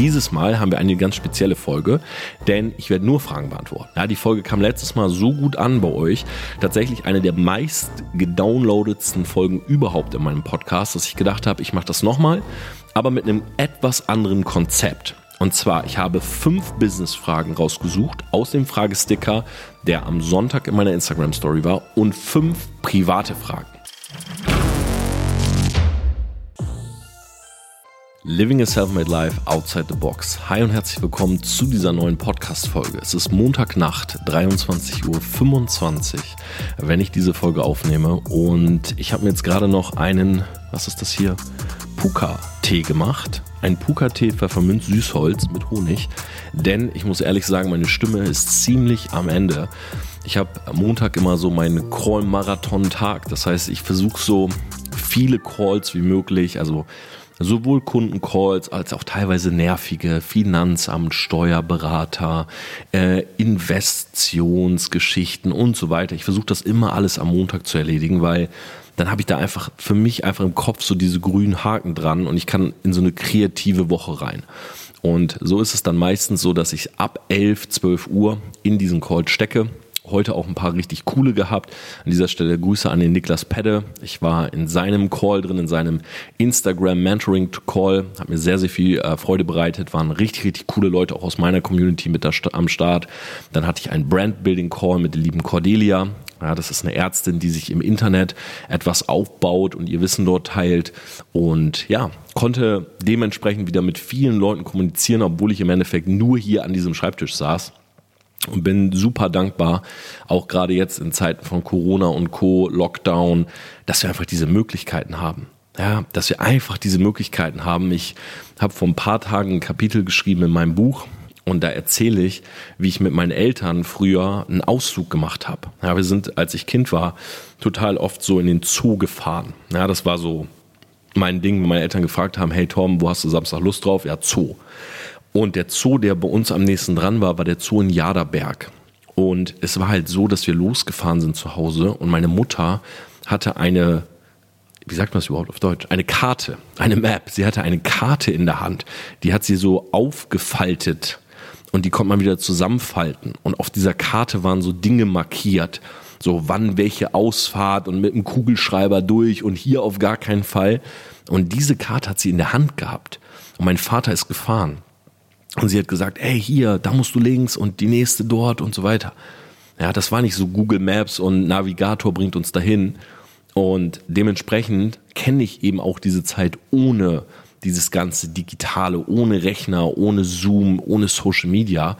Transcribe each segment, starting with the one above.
dieses Mal haben wir eine ganz spezielle Folge, denn ich werde nur Fragen beantworten. Ja, die Folge kam letztes Mal so gut an bei euch. Tatsächlich eine der meist gedownloadetsten Folgen überhaupt in meinem Podcast, dass ich gedacht habe, ich mache das nochmal, aber mit einem etwas anderen Konzept. Und zwar, ich habe fünf Business-Fragen rausgesucht aus dem Fragesticker, der am Sonntag in meiner Instagram-Story war, und fünf private Fragen. Living a Self-Made Life Outside the Box. Hi und herzlich willkommen zu dieser neuen Podcast-Folge. Es ist Montagnacht, 23.25 Uhr, wenn ich diese Folge aufnehme. Und ich habe mir jetzt gerade noch einen, was ist das hier? Puka-Tee gemacht. Ein Puka-Tee Pfefferminz Süßholz mit Honig. Denn ich muss ehrlich sagen, meine Stimme ist ziemlich am Ende. Ich habe Montag immer so meinen Call-Marathon-Tag. Das heißt, ich versuche so viele Calls wie möglich, also sowohl Kundencalls als auch teilweise nervige Finanzamt, Steuerberater, äh, Investitionsgeschichten und so weiter. Ich versuche das immer alles am Montag zu erledigen, weil dann habe ich da einfach für mich einfach im Kopf so diese grünen Haken dran und ich kann in so eine kreative Woche rein. Und so ist es dann meistens so, dass ich ab 11, 12 Uhr in diesen Call stecke heute auch ein paar richtig coole gehabt. An dieser Stelle Grüße an den Niklas Pedde. Ich war in seinem Call drin, in seinem Instagram Mentoring Call. Hat mir sehr, sehr viel äh, Freude bereitet. Waren richtig, richtig coole Leute auch aus meiner Community mit da, am Start. Dann hatte ich einen Brand Building Call mit der lieben Cordelia. Ja, das ist eine Ärztin, die sich im Internet etwas aufbaut und ihr Wissen dort teilt. Und ja, konnte dementsprechend wieder mit vielen Leuten kommunizieren, obwohl ich im Endeffekt nur hier an diesem Schreibtisch saß und bin super dankbar, auch gerade jetzt in Zeiten von Corona und Co, Lockdown, dass wir einfach diese Möglichkeiten haben. Ja, dass wir einfach diese Möglichkeiten haben. Ich habe vor ein paar Tagen ein Kapitel geschrieben in meinem Buch und da erzähle ich, wie ich mit meinen Eltern früher einen Auszug gemacht habe. Ja, wir sind, als ich Kind war, total oft so in den Zoo gefahren. Ja, das war so mein Ding, wenn meine Eltern gefragt haben, hey Tom, wo hast du Samstag Lust drauf? Ja, Zoo. Und der Zoo, der bei uns am nächsten dran war, war der Zoo in Jaderberg. Und es war halt so, dass wir losgefahren sind zu Hause und meine Mutter hatte eine, wie sagt man das überhaupt auf Deutsch? Eine Karte, eine Map. Sie hatte eine Karte in der Hand. Die hat sie so aufgefaltet und die konnte man wieder zusammenfalten. Und auf dieser Karte waren so Dinge markiert. So wann welche Ausfahrt und mit einem Kugelschreiber durch und hier auf gar keinen Fall. Und diese Karte hat sie in der Hand gehabt. Und mein Vater ist gefahren. Und sie hat gesagt, ey, hier, da musst du links und die nächste dort und so weiter. Ja, das war nicht so Google Maps und Navigator bringt uns dahin. Und dementsprechend kenne ich eben auch diese Zeit ohne dieses ganze Digitale, ohne Rechner, ohne Zoom, ohne Social Media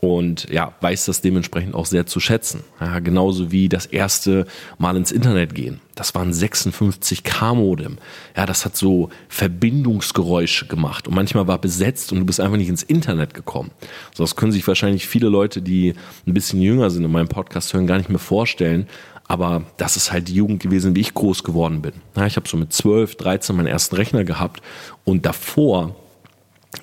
und ja, weiß das dementsprechend auch sehr zu schätzen. Ja, genauso wie das erste Mal ins Internet gehen. Das war ein 56K Modem. Ja, das hat so Verbindungsgeräusche gemacht und manchmal war besetzt und du bist einfach nicht ins Internet gekommen. So, das können sich wahrscheinlich viele Leute, die ein bisschen jünger sind in meinem Podcast hören, gar nicht mehr vorstellen. Aber das ist halt die Jugend gewesen, wie ich groß geworden bin. Ja, ich habe so mit 12, 13 meinen ersten Rechner gehabt und davor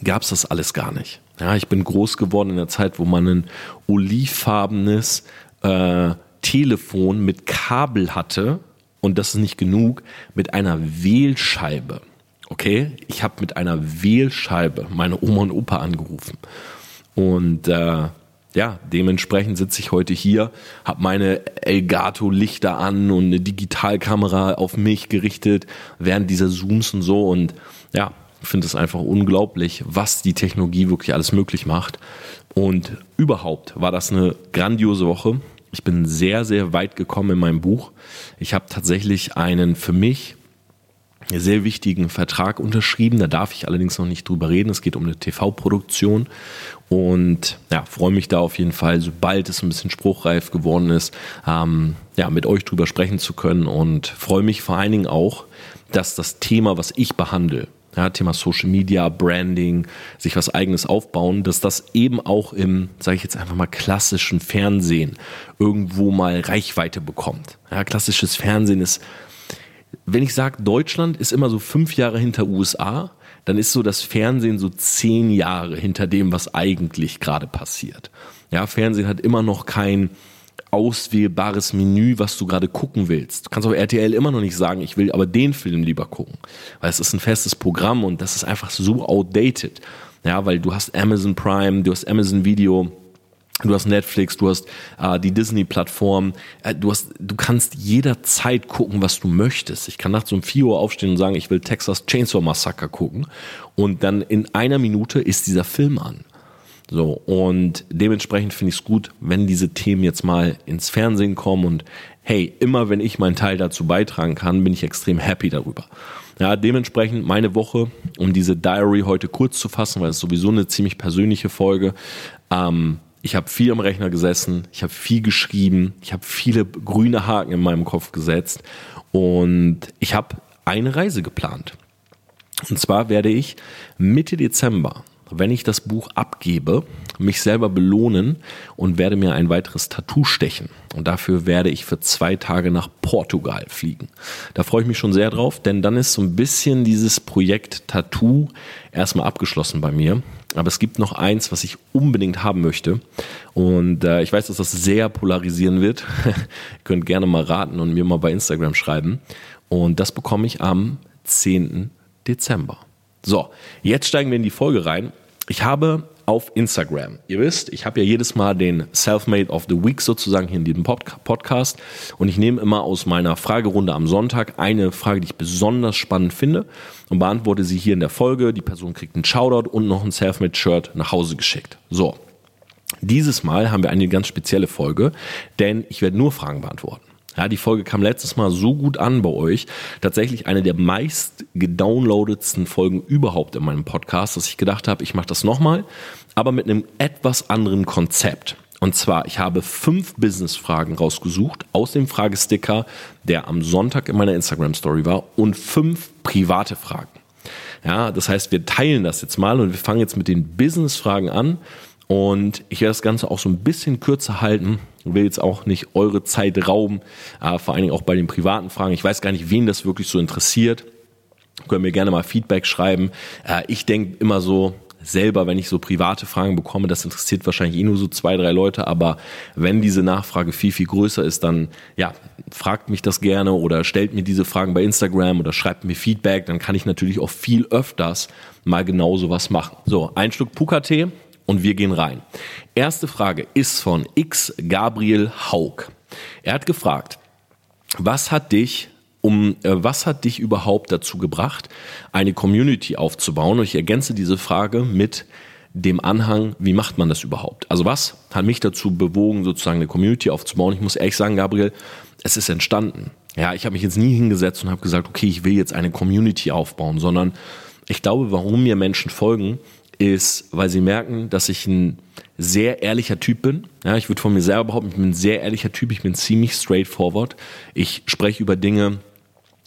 gab es das alles gar nicht. Ja, ich bin groß geworden in der Zeit, wo man ein olivfarbenes äh, Telefon mit Kabel hatte. Und das ist nicht genug, mit einer Wählscheibe. Okay, ich habe mit einer Wählscheibe meine Oma und Opa angerufen. Und äh, ja, dementsprechend sitze ich heute hier, habe meine Elgato-Lichter an und eine Digitalkamera auf mich gerichtet während dieser Zooms und so. Und ja, finde es einfach unglaublich, was die Technologie wirklich alles möglich macht. Und überhaupt war das eine grandiose Woche. Ich bin sehr, sehr weit gekommen in meinem Buch. Ich habe tatsächlich einen für mich sehr wichtigen Vertrag unterschrieben. Da darf ich allerdings noch nicht drüber reden. Es geht um eine TV-Produktion und ja, freue mich da auf jeden Fall, sobald es ein bisschen spruchreif geworden ist, ähm, ja, mit euch drüber sprechen zu können und freue mich vor allen Dingen auch, dass das Thema, was ich behandle, ja, Thema Social Media, Branding, sich was eigenes aufbauen, dass das eben auch im, sage ich jetzt einfach mal, klassischen Fernsehen irgendwo mal Reichweite bekommt. Ja, klassisches Fernsehen ist, wenn ich sage, Deutschland ist immer so fünf Jahre hinter USA, dann ist so das Fernsehen so zehn Jahre hinter dem, was eigentlich gerade passiert. Ja, Fernsehen hat immer noch kein auswählbares Menü, was du gerade gucken willst. Du kannst auf RTL immer noch nicht sagen, ich will aber den Film lieber gucken, weil es ist ein festes Programm und das ist einfach so outdated. Ja, weil du hast Amazon Prime, du hast Amazon Video, Du hast Netflix, du hast äh, die Disney-Plattform, äh, du du kannst jederzeit gucken, was du möchtest. Ich kann nachts um 4 Uhr aufstehen und sagen, ich will Texas Chainsaw Massacre gucken. Und dann in einer Minute ist dieser Film an. So, und dementsprechend finde ich es gut, wenn diese Themen jetzt mal ins Fernsehen kommen und hey, immer wenn ich meinen Teil dazu beitragen kann, bin ich extrem happy darüber. Ja, dementsprechend meine Woche, um diese Diary heute kurz zu fassen, weil es sowieso eine ziemlich persönliche Folge. Ähm, ich habe viel am Rechner gesessen, ich habe viel geschrieben, ich habe viele grüne Haken in meinem Kopf gesetzt und ich habe eine Reise geplant. Und zwar werde ich Mitte Dezember wenn ich das Buch abgebe, mich selber belohnen und werde mir ein weiteres Tattoo stechen. Und dafür werde ich für zwei Tage nach Portugal fliegen. Da freue ich mich schon sehr drauf, denn dann ist so ein bisschen dieses Projekt Tattoo erstmal abgeschlossen bei mir. Aber es gibt noch eins, was ich unbedingt haben möchte. Und äh, ich weiß, dass das sehr polarisieren wird. Ihr könnt gerne mal raten und mir mal bei Instagram schreiben. Und das bekomme ich am 10. Dezember. So, jetzt steigen wir in die Folge rein. Ich habe auf Instagram. Ihr wisst, ich habe ja jedes Mal den Selfmade of the Week sozusagen hier in diesem Podcast und ich nehme immer aus meiner Fragerunde am Sonntag eine Frage, die ich besonders spannend finde und beantworte sie hier in der Folge. Die Person kriegt einen Shoutout und noch ein Selfmade-Shirt nach Hause geschickt. So, dieses Mal haben wir eine ganz spezielle Folge, denn ich werde nur Fragen beantworten. Ja, die Folge kam letztes Mal so gut an bei euch. Tatsächlich eine der meist gedownloadetsten Folgen überhaupt in meinem Podcast, dass ich gedacht habe, ich mache das nochmal, aber mit einem etwas anderen Konzept. Und zwar, ich habe fünf Business-Fragen rausgesucht aus dem Fragesticker, der am Sonntag in meiner Instagram-Story war, und fünf private Fragen. Ja, das heißt, wir teilen das jetzt mal und wir fangen jetzt mit den Business-Fragen an. Und ich werde das Ganze auch so ein bisschen kürzer halten, will jetzt auch nicht eure Zeit rauben, äh, vor allen Dingen auch bei den privaten Fragen. Ich weiß gar nicht, wen das wirklich so interessiert. Können mir gerne mal Feedback schreiben. Äh, ich denke immer so, selber, wenn ich so private Fragen bekomme, das interessiert wahrscheinlich eh nur so zwei, drei Leute, aber wenn diese Nachfrage viel, viel größer ist, dann ja, fragt mich das gerne oder stellt mir diese Fragen bei Instagram oder schreibt mir Feedback, dann kann ich natürlich auch viel öfters mal genau sowas machen. So, ein Stück Puka-Tee, und wir gehen rein. Erste Frage ist von X Gabriel Haug. Er hat gefragt, was hat dich um äh, was hat dich überhaupt dazu gebracht, eine Community aufzubauen? Und ich ergänze diese Frage mit dem Anhang, wie macht man das überhaupt? Also was hat mich dazu bewogen, sozusagen eine Community aufzubauen? Ich muss ehrlich sagen, Gabriel, es ist entstanden. Ja, ich habe mich jetzt nie hingesetzt und habe gesagt, okay, ich will jetzt eine Community aufbauen, sondern ich glaube, warum mir Menschen folgen, ist, weil sie merken, dass ich ein sehr ehrlicher Typ bin. Ja, ich würde von mir selber behaupten, ich bin ein sehr ehrlicher Typ, ich bin ziemlich straightforward. Ich spreche über Dinge,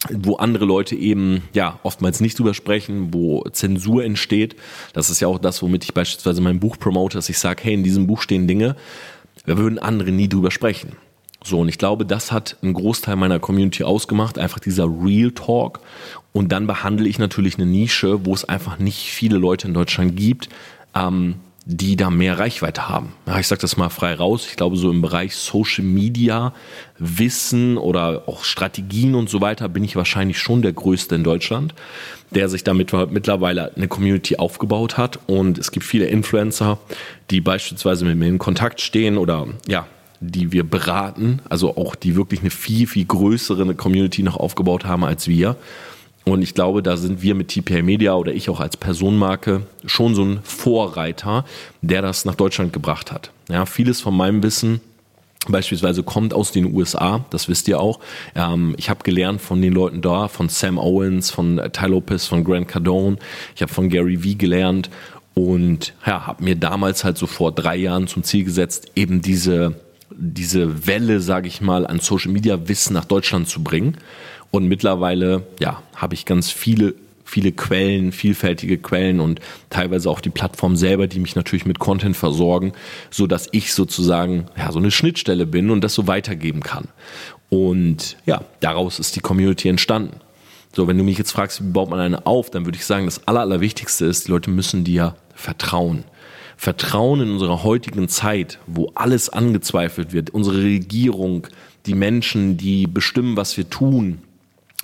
wo andere Leute eben ja oftmals nicht drüber sprechen, wo Zensur entsteht. Das ist ja auch das, womit ich beispielsweise mein Buch promote, dass ich sage, hey, in diesem Buch stehen Dinge, da würden andere nie drüber sprechen. So, und ich glaube, das hat einen Großteil meiner Community ausgemacht, einfach dieser Real Talk. Und dann behandle ich natürlich eine Nische, wo es einfach nicht viele Leute in Deutschland gibt, ähm, die da mehr Reichweite haben. Ja, ich sage das mal frei raus. Ich glaube, so im Bereich Social Media, Wissen oder auch Strategien und so weiter bin ich wahrscheinlich schon der Größte in Deutschland, der sich damit mittlerweile eine Community aufgebaut hat. Und es gibt viele Influencer, die beispielsweise mit mir in Kontakt stehen oder ja, die wir beraten, also auch die wirklich eine viel, viel größere Community noch aufgebaut haben als wir. Und ich glaube, da sind wir mit TPA Media oder ich auch als Personenmarke schon so ein Vorreiter, der das nach Deutschland gebracht hat. Ja, vieles von meinem Wissen beispielsweise kommt aus den USA, das wisst ihr auch. Ähm, ich habe gelernt von den Leuten da, von Sam Owens, von Ty Lopez, von Grant Cardone. Ich habe von Gary Vee gelernt und ja, habe mir damals halt so vor drei Jahren zum Ziel gesetzt, eben diese diese Welle, sage ich mal, an Social Media Wissen nach Deutschland zu bringen. Und mittlerweile, ja, habe ich ganz viele viele Quellen, vielfältige Quellen und teilweise auch die Plattform selber, die mich natürlich mit Content versorgen, so dass ich sozusagen ja so eine Schnittstelle bin und das so weitergeben kann. Und ja, daraus ist die Community entstanden. So, wenn du mich jetzt fragst, wie baut man eine auf, dann würde ich sagen, das Aller, Allerwichtigste ist, die Leute müssen dir vertrauen. Vertrauen in unserer heutigen Zeit, wo alles angezweifelt wird, unsere Regierung, die Menschen, die bestimmen, was wir tun,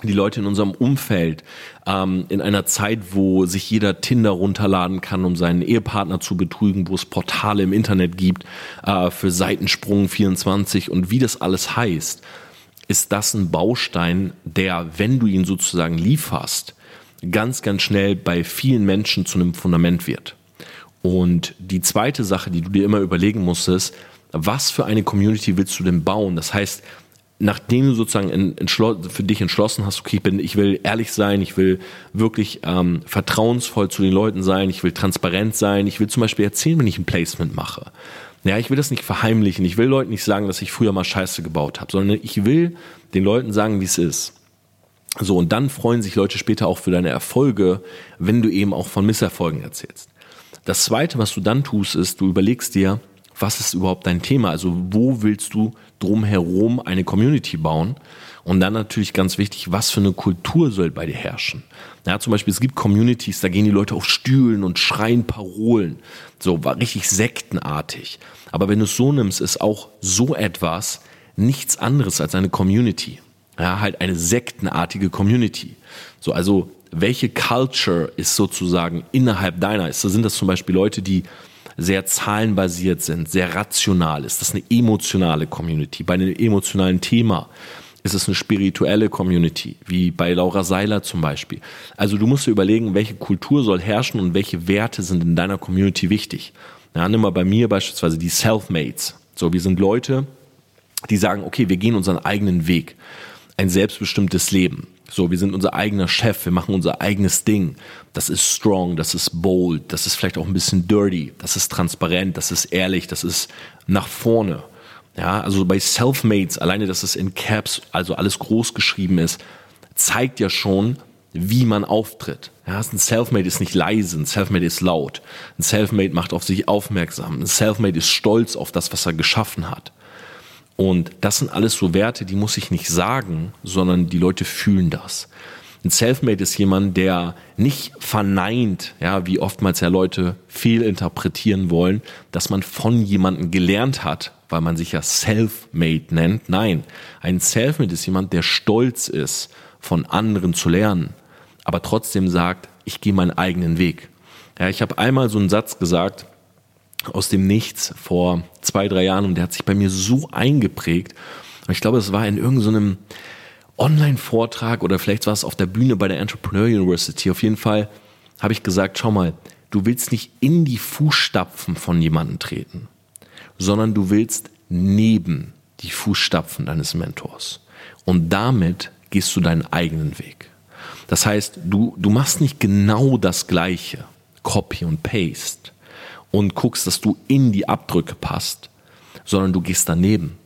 die Leute in unserem Umfeld, ähm, in einer Zeit, wo sich jeder Tinder runterladen kann, um seinen Ehepartner zu betrügen, wo es Portale im Internet gibt äh, für Seitensprung 24 und wie das alles heißt, ist das ein Baustein, der, wenn du ihn sozusagen lieferst, ganz, ganz schnell bei vielen Menschen zu einem Fundament wird. Und die zweite Sache, die du dir immer überlegen musst, ist, was für eine Community willst du denn bauen? Das heißt, nachdem du sozusagen für dich entschlossen hast, okay, ich, bin, ich will ehrlich sein, ich will wirklich ähm, vertrauensvoll zu den Leuten sein, ich will transparent sein, ich will zum Beispiel erzählen, wenn ich ein Placement mache. Ja, ich will das nicht verheimlichen, ich will Leuten nicht sagen, dass ich früher mal Scheiße gebaut habe, sondern ich will den Leuten sagen, wie es ist. So, und dann freuen sich Leute später auch für deine Erfolge, wenn du eben auch von Misserfolgen erzählst. Das zweite, was du dann tust, ist, du überlegst dir, was ist überhaupt dein Thema? Also wo willst du drumherum eine Community bauen? Und dann natürlich ganz wichtig, was für eine Kultur soll bei dir herrschen? Ja, zum Beispiel, es gibt Communities, da gehen die Leute auf Stühlen und schreien Parolen. So, war richtig sektenartig. Aber wenn du es so nimmst, ist auch so etwas nichts anderes als eine Community. Ja, halt eine sektenartige Community. So, also, welche Culture ist sozusagen innerhalb deiner? Ist, sind das zum Beispiel Leute, die sehr zahlenbasiert sind, sehr rational ist. Das eine emotionale Community. Bei einem emotionalen Thema ist es eine spirituelle Community, wie bei Laura Seiler zum Beispiel. Also du musst dir überlegen, welche Kultur soll herrschen und welche Werte sind in deiner Community wichtig. Ja, nimm mal bei mir beispielsweise die Selfmates. So, wir sind Leute, die sagen, okay, wir gehen unseren eigenen Weg. Ein selbstbestimmtes Leben. So, wir sind unser eigener Chef, wir machen unser eigenes Ding. Das ist strong, das ist bold, das ist vielleicht auch ein bisschen dirty, das ist transparent, das ist ehrlich, das ist nach vorne. Ja, also bei Selfmates, alleine, dass es in Caps, also alles groß geschrieben ist, zeigt ja schon, wie man auftritt. Ja, ein Selfmade ist nicht leise, ein Selfmade ist laut. Ein Selfmade macht auf sich aufmerksam. Ein Selfmade ist stolz auf das, was er geschaffen hat. Und das sind alles so Werte, die muss ich nicht sagen, sondern die Leute fühlen das. Ein Selfmade ist jemand, der nicht verneint, ja, wie oftmals ja Leute viel interpretieren wollen, dass man von jemandem gelernt hat, weil man sich ja Selfmade nennt. Nein, ein Selfmade ist jemand, der stolz ist, von anderen zu lernen, aber trotzdem sagt, ich gehe meinen eigenen Weg. Ja, ich habe einmal so einen Satz gesagt, aus dem Nichts vor zwei, drei Jahren und der hat sich bei mir so eingeprägt. Ich glaube, es war in irgendeinem Online-Vortrag oder vielleicht war es auf der Bühne bei der Entrepreneur University. Auf jeden Fall habe ich gesagt, schau mal, du willst nicht in die Fußstapfen von jemandem treten, sondern du willst neben die Fußstapfen deines Mentors. Und damit gehst du deinen eigenen Weg. Das heißt, du, du machst nicht genau das Gleiche, Copy und Paste, und guckst, dass du in die Abdrücke passt, sondern du gehst daneben.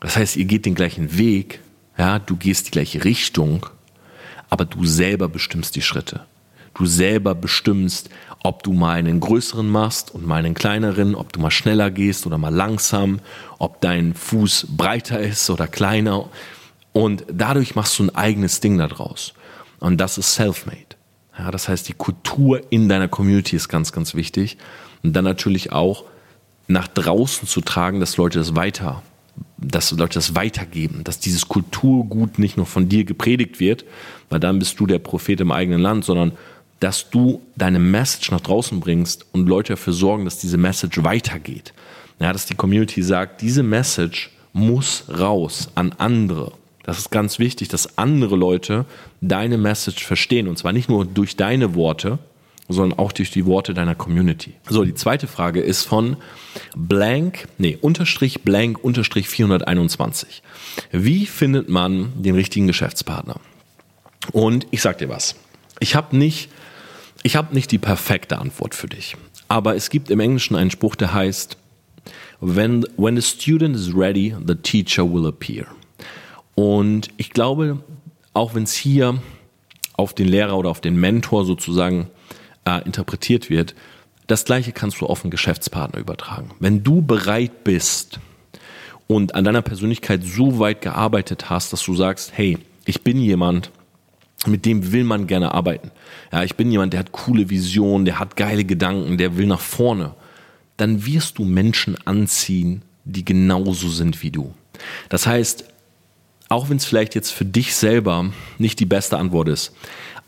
Das heißt, ihr geht den gleichen Weg, ja, du gehst die gleiche Richtung, aber du selber bestimmst die Schritte. Du selber bestimmst, ob du mal einen größeren machst und mal einen kleineren, ob du mal schneller gehst oder mal langsam, ob dein Fuß breiter ist oder kleiner. Und dadurch machst du ein eigenes Ding daraus. Und das ist self-made. Ja, das heißt, die Kultur in deiner Community ist ganz, ganz wichtig. Und dann natürlich auch nach draußen zu tragen, dass Leute das weiter, dass Leute das weitergeben, dass dieses Kulturgut nicht nur von dir gepredigt wird, weil dann bist du der Prophet im eigenen Land, sondern dass du deine Message nach draußen bringst und Leute dafür sorgen, dass diese Message weitergeht. Ja, dass die Community sagt, diese Message muss raus an andere. Das ist ganz wichtig, dass andere Leute deine Message verstehen. Und zwar nicht nur durch deine Worte, sondern auch durch die Worte deiner Community. So, die zweite Frage ist von blank, nee, unterstrich blank unterstrich 421. Wie findet man den richtigen Geschäftspartner? Und ich sag dir was. Ich habe nicht, ich habe nicht die perfekte Antwort für dich. Aber es gibt im Englischen einen Spruch, der heißt, when, when the student is ready, the teacher will appear. Und ich glaube, auch wenn es hier auf den Lehrer oder auf den Mentor sozusagen äh, interpretiert wird, das gleiche kannst du auf einen Geschäftspartner übertragen. Wenn du bereit bist und an deiner Persönlichkeit so weit gearbeitet hast, dass du sagst, hey, ich bin jemand, mit dem will man gerne arbeiten. Ja, ich bin jemand, der hat coole Visionen, der hat geile Gedanken, der will nach vorne. Dann wirst du Menschen anziehen, die genauso sind wie du. Das heißt, auch wenn es vielleicht jetzt für dich selber nicht die beste Antwort ist,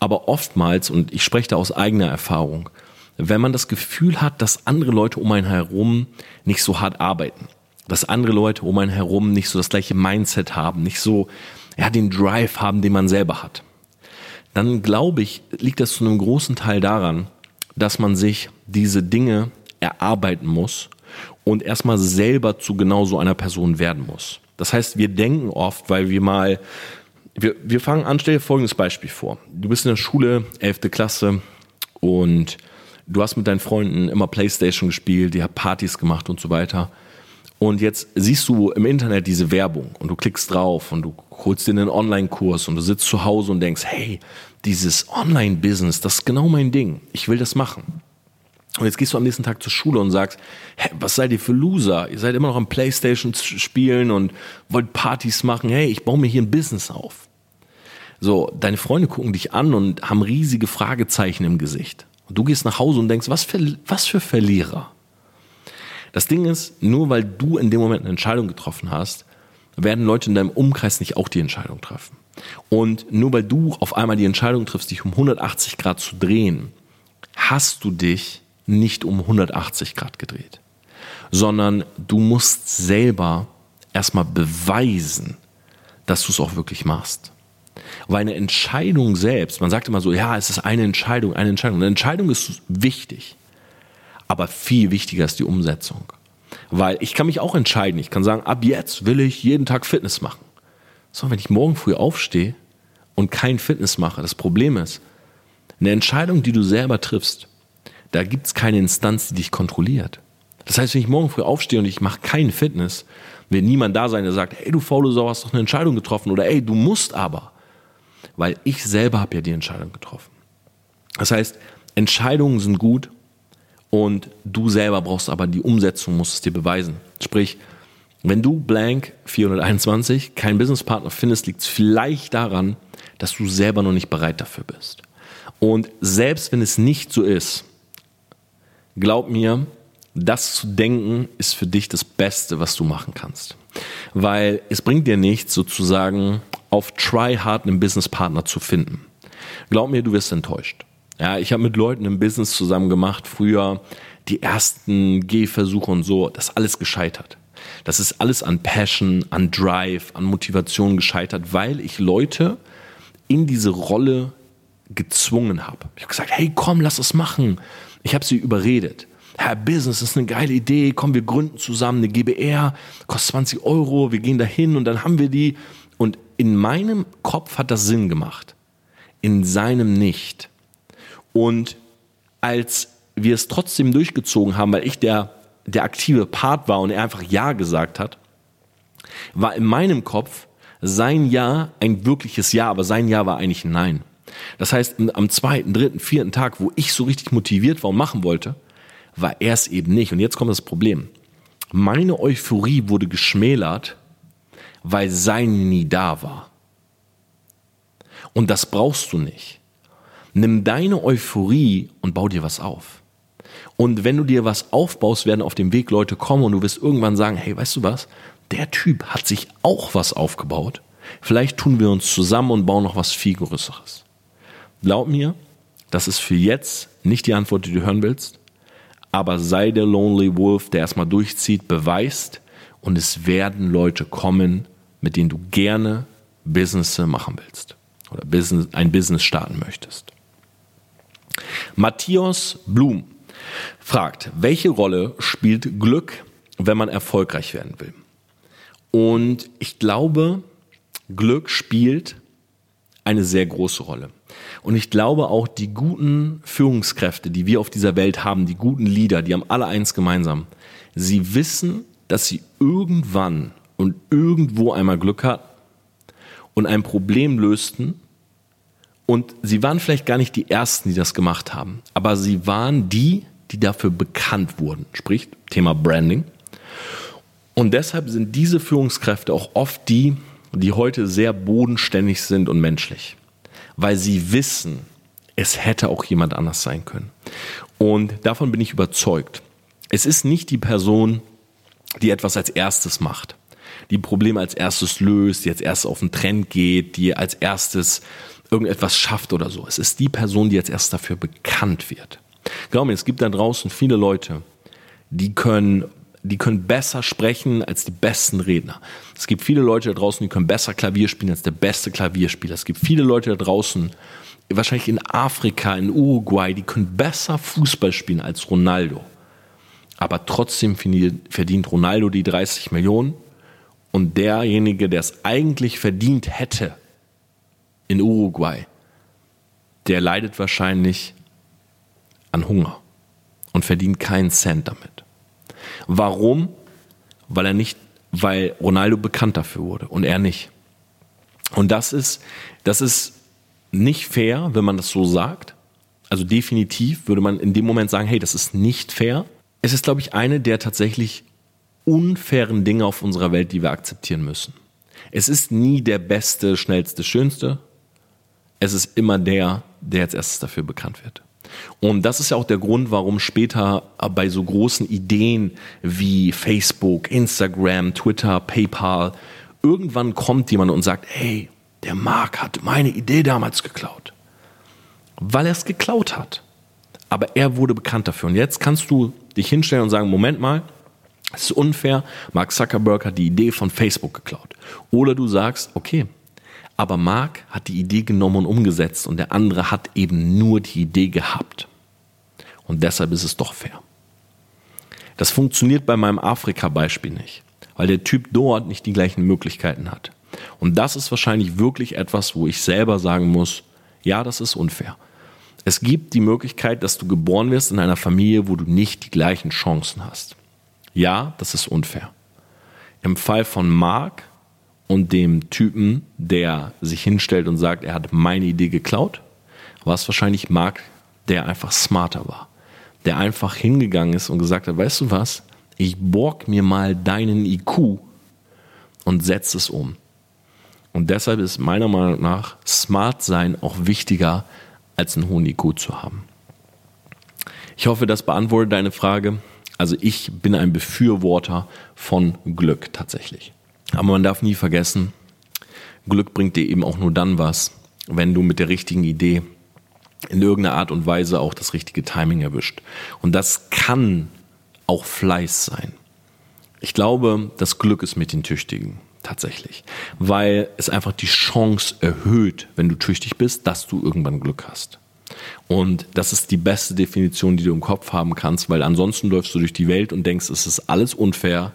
aber oftmals, und ich spreche da aus eigener Erfahrung, wenn man das Gefühl hat, dass andere Leute um einen herum nicht so hart arbeiten, dass andere Leute um einen herum nicht so das gleiche Mindset haben, nicht so ja, den Drive haben, den man selber hat, dann glaube ich, liegt das zu einem großen Teil daran, dass man sich diese Dinge erarbeiten muss und erstmal selber zu genau so einer Person werden muss. Das heißt, wir denken oft, weil wir mal, wir, wir fangen an, stell dir folgendes Beispiel vor. Du bist in der Schule, 11. Klasse und du hast mit deinen Freunden immer Playstation gespielt, ihr habt Partys gemacht und so weiter. Und jetzt siehst du im Internet diese Werbung und du klickst drauf und du holst dir einen Online-Kurs und du sitzt zu Hause und denkst, hey, dieses Online-Business, das ist genau mein Ding. Ich will das machen. Und jetzt gehst du am nächsten Tag zur Schule und sagst, hey, was seid ihr für Loser? Ihr seid immer noch am Playstation spielen und wollt Partys machen. Hey, ich baue mir hier ein Business auf. So, deine Freunde gucken dich an und haben riesige Fragezeichen im Gesicht. Und du gehst nach Hause und denkst, was für, was für Verlierer. Das Ding ist, nur weil du in dem Moment eine Entscheidung getroffen hast, werden Leute in deinem Umkreis nicht auch die Entscheidung treffen. Und nur weil du auf einmal die Entscheidung triffst, dich um 180 Grad zu drehen, hast du dich nicht um 180 Grad gedreht, sondern du musst selber erstmal beweisen, dass du es auch wirklich machst. Weil eine Entscheidung selbst, man sagt immer so, ja, es ist eine Entscheidung, eine Entscheidung. Eine Entscheidung ist wichtig, aber viel wichtiger ist die Umsetzung. Weil ich kann mich auch entscheiden, ich kann sagen, ab jetzt will ich jeden Tag Fitness machen. So, wenn ich morgen früh aufstehe und kein Fitness mache, das Problem ist, eine Entscheidung, die du selber triffst, da gibt es keine Instanz, die dich kontrolliert. Das heißt, wenn ich morgen früh aufstehe und ich mache keinen Fitness, wird niemand da sein, der sagt, hey du faule Sau, hast doch eine Entscheidung getroffen oder ey, du musst aber. Weil ich selber habe ja die Entscheidung getroffen. Das heißt, Entscheidungen sind gut und du selber brauchst aber die Umsetzung, musst es dir beweisen. Sprich, wenn du blank 421 keinen Businesspartner findest, liegt es vielleicht daran, dass du selber noch nicht bereit dafür bist. Und selbst wenn es nicht so ist, glaub mir, das zu denken ist für dich das Beste, was du machen kannst. Weil es bringt dir nichts, sozusagen auf Try Hard einen Businesspartner zu finden. Glaub mir, du wirst enttäuscht. Ja, ich habe mit Leuten im Business zusammen gemacht, früher die ersten Gehversuche und so, das ist alles gescheitert. Das ist alles an Passion, an Drive, an Motivation gescheitert, weil ich Leute in diese Rolle gezwungen habe. Ich habe gesagt, hey, komm, lass es machen. Ich habe sie überredet. Herr Business ist eine geile Idee, komm, wir gründen zusammen eine GBR, kostet 20 Euro, wir gehen dahin und dann haben wir die. In meinem Kopf hat das Sinn gemacht, in seinem nicht. Und als wir es trotzdem durchgezogen haben, weil ich der, der aktive Part war und er einfach Ja gesagt hat, war in meinem Kopf sein Ja ein wirkliches Ja, aber sein Ja war eigentlich ein Nein. Das heißt, am zweiten, dritten, vierten Tag, wo ich so richtig motiviert war und machen wollte, war er es eben nicht. Und jetzt kommt das Problem. Meine Euphorie wurde geschmälert, weil sein nie da war. Und das brauchst du nicht. Nimm deine Euphorie und bau dir was auf. Und wenn du dir was aufbaust, werden auf dem Weg Leute kommen und du wirst irgendwann sagen, hey, weißt du was? Der Typ hat sich auch was aufgebaut. Vielleicht tun wir uns zusammen und bauen noch was viel Größeres. Glaub mir, das ist für jetzt nicht die Antwort, die du hören willst, aber sei der Lonely Wolf, der erstmal durchzieht, beweist und es werden Leute kommen, mit denen du gerne Business machen willst oder Business, ein Business starten möchtest. Matthias Blum fragt, welche Rolle spielt Glück, wenn man erfolgreich werden will? Und ich glaube, Glück spielt eine sehr große Rolle. Und ich glaube auch, die guten Führungskräfte, die wir auf dieser Welt haben, die guten Leader, die haben alle eins gemeinsam. Sie wissen, dass sie irgendwann und irgendwo einmal Glück hatten und ein Problem lösten. Und sie waren vielleicht gar nicht die Ersten, die das gemacht haben, aber sie waren die, die dafür bekannt wurden. Sprich, Thema Branding. Und deshalb sind diese Führungskräfte auch oft die, die heute sehr bodenständig sind und menschlich, weil sie wissen, es hätte auch jemand anders sein können. Und davon bin ich überzeugt. Es ist nicht die Person, die etwas als erstes macht. Die Probleme als erstes löst, die als erstes auf den Trend geht, die als erstes irgendetwas schafft oder so. Es ist die Person, die als erstes dafür bekannt wird. Glaub mir, es gibt da draußen viele Leute, die können, die können besser sprechen als die besten Redner. Es gibt viele Leute da draußen, die können besser Klavier spielen als der beste Klavierspieler. Es gibt viele Leute da draußen, wahrscheinlich in Afrika, in Uruguay, die können besser Fußball spielen als Ronaldo. Aber trotzdem verdient Ronaldo die 30 Millionen und derjenige, der es eigentlich verdient hätte in Uruguay, der leidet wahrscheinlich an Hunger und verdient keinen Cent damit. Warum? Weil er nicht, weil Ronaldo bekannt dafür wurde und er nicht. Und das ist, das ist nicht fair, wenn man das so sagt. Also definitiv würde man in dem Moment sagen, hey, das ist nicht fair. Es ist, glaube ich, eine der tatsächlich unfairen Dinge auf unserer Welt, die wir akzeptieren müssen. Es ist nie der beste, schnellste, schönste. Es ist immer der, der als erstes dafür bekannt wird. Und das ist ja auch der Grund, warum später bei so großen Ideen wie Facebook, Instagram, Twitter, PayPal, irgendwann kommt jemand und sagt, hey, der Mark hat meine Idee damals geklaut. Weil er es geklaut hat. Aber er wurde bekannt dafür. Und jetzt kannst du dich hinstellen und sagen, Moment mal, es ist unfair, Mark Zuckerberg hat die Idee von Facebook geklaut. Oder du sagst, okay, aber Mark hat die Idee genommen und umgesetzt und der andere hat eben nur die Idee gehabt. Und deshalb ist es doch fair. Das funktioniert bei meinem Afrika-Beispiel nicht, weil der Typ dort nicht die gleichen Möglichkeiten hat. Und das ist wahrscheinlich wirklich etwas, wo ich selber sagen muss, ja, das ist unfair. Es gibt die Möglichkeit, dass du geboren wirst in einer Familie, wo du nicht die gleichen Chancen hast. Ja, das ist unfair. Im Fall von Mark und dem Typen, der sich hinstellt und sagt, er hat meine Idee geklaut, war es wahrscheinlich Mark, der einfach smarter war. Der einfach hingegangen ist und gesagt hat, weißt du was, ich borg mir mal deinen IQ und setze es um. Und deshalb ist meiner Meinung nach Smart sein auch wichtiger, als einen hohen IQ zu haben. Ich hoffe, das beantwortet deine Frage. Also ich bin ein Befürworter von Glück tatsächlich. Aber man darf nie vergessen, Glück bringt dir eben auch nur dann was, wenn du mit der richtigen Idee in irgendeiner Art und Weise auch das richtige Timing erwischt. Und das kann auch Fleiß sein. Ich glaube, das Glück ist mit den Tüchtigen tatsächlich, weil es einfach die Chance erhöht, wenn du tüchtig bist, dass du irgendwann Glück hast. Und das ist die beste Definition, die du im Kopf haben kannst, weil ansonsten läufst du durch die Welt und denkst, es ist alles unfair,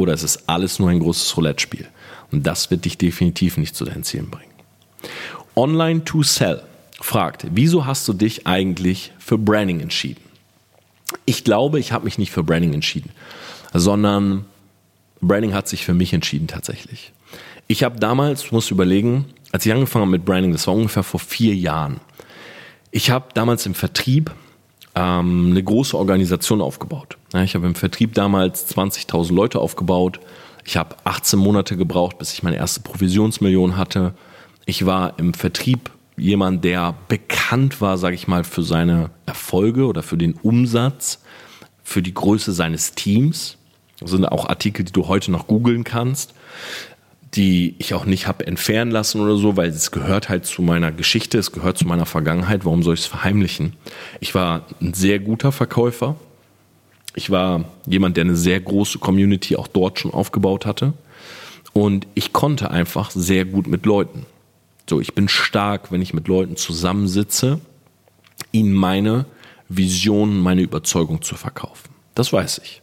oder es ist alles nur ein großes Roulette-Spiel. Und das wird dich definitiv nicht zu deinen Zielen bringen. Online to Sell fragt, wieso hast du dich eigentlich für Branding entschieden? Ich glaube, ich habe mich nicht für Branding entschieden, sondern Branding hat sich für mich entschieden tatsächlich. Ich habe damals, muss überlegen, als ich angefangen habe mit Branding, das war ungefähr vor vier Jahren. Ich habe damals im Vertrieb ähm, eine große Organisation aufgebaut. Ja, ich habe im Vertrieb damals 20.000 Leute aufgebaut. Ich habe 18 Monate gebraucht, bis ich meine erste Provisionsmillion hatte. Ich war im Vertrieb jemand, der bekannt war, sage ich mal, für seine Erfolge oder für den Umsatz, für die Größe seines Teams. Das sind auch Artikel, die du heute noch googeln kannst die ich auch nicht habe entfernen lassen oder so, weil es gehört halt zu meiner Geschichte, es gehört zu meiner Vergangenheit. Warum soll ich es verheimlichen? Ich war ein sehr guter Verkäufer. Ich war jemand, der eine sehr große Community auch dort schon aufgebaut hatte. Und ich konnte einfach sehr gut mit Leuten. So, ich bin stark, wenn ich mit Leuten zusammensitze, ihnen meine Vision, meine Überzeugung zu verkaufen. Das weiß ich.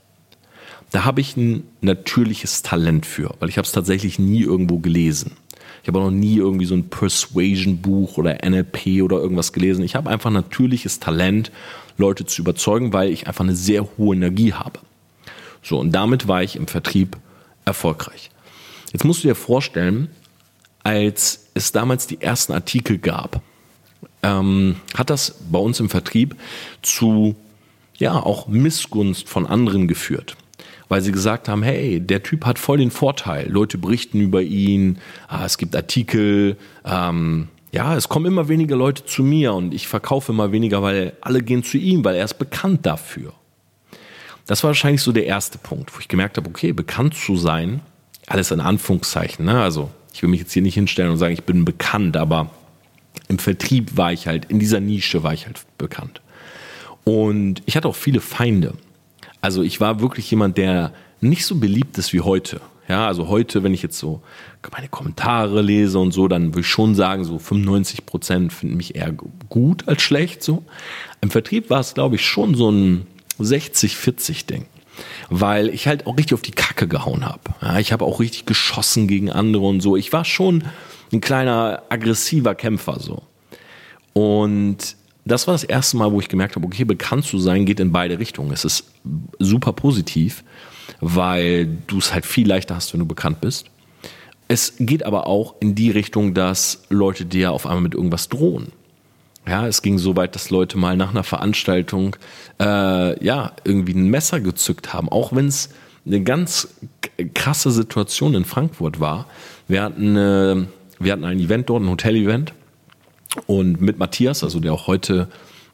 Da habe ich ein natürliches Talent für, weil ich habe es tatsächlich nie irgendwo gelesen. Ich habe auch noch nie irgendwie so ein Persuasion-Buch oder NLP oder irgendwas gelesen. Ich habe einfach natürliches Talent, Leute zu überzeugen, weil ich einfach eine sehr hohe Energie habe. So, und damit war ich im Vertrieb erfolgreich. Jetzt musst du dir vorstellen, als es damals die ersten Artikel gab, ähm, hat das bei uns im Vertrieb zu ja auch Missgunst von anderen geführt weil sie gesagt haben, hey, der Typ hat voll den Vorteil. Leute berichten über ihn, ah, es gibt Artikel, ähm, ja, es kommen immer weniger Leute zu mir und ich verkaufe immer weniger, weil alle gehen zu ihm, weil er ist bekannt dafür. Das war wahrscheinlich so der erste Punkt, wo ich gemerkt habe, okay, bekannt zu sein alles in Anführungszeichen. Ne? Also ich will mich jetzt hier nicht hinstellen und sagen, ich bin bekannt, aber im Vertrieb war ich halt, in dieser Nische war ich halt bekannt. Und ich hatte auch viele Feinde. Also ich war wirklich jemand, der nicht so beliebt ist wie heute. Ja, also heute, wenn ich jetzt so meine Kommentare lese und so, dann würde ich schon sagen, so 95 Prozent finden mich eher gut als schlecht. So im Vertrieb war es, glaube ich, schon so ein 60-40 Ding, weil ich halt auch richtig auf die Kacke gehauen habe. Ja, ich habe auch richtig geschossen gegen andere und so. Ich war schon ein kleiner aggressiver Kämpfer so. Und das war das erste Mal, wo ich gemerkt habe, okay, bekannt zu sein geht in beide Richtungen. Es ist super positiv weil du es halt viel leichter hast, wenn du bekannt bist. Es geht aber auch in die Richtung, dass Leute dir auf einmal mit irgendwas drohen. Ja, es ging so weit, dass Leute mal nach einer Veranstaltung äh, ja irgendwie ein Messer gezückt haben, auch wenn es eine ganz krasse Situation in Frankfurt war. Wir hatten, äh, wir hatten ein Event dort, ein Hotel-Event und mit Matthias, also der auch heute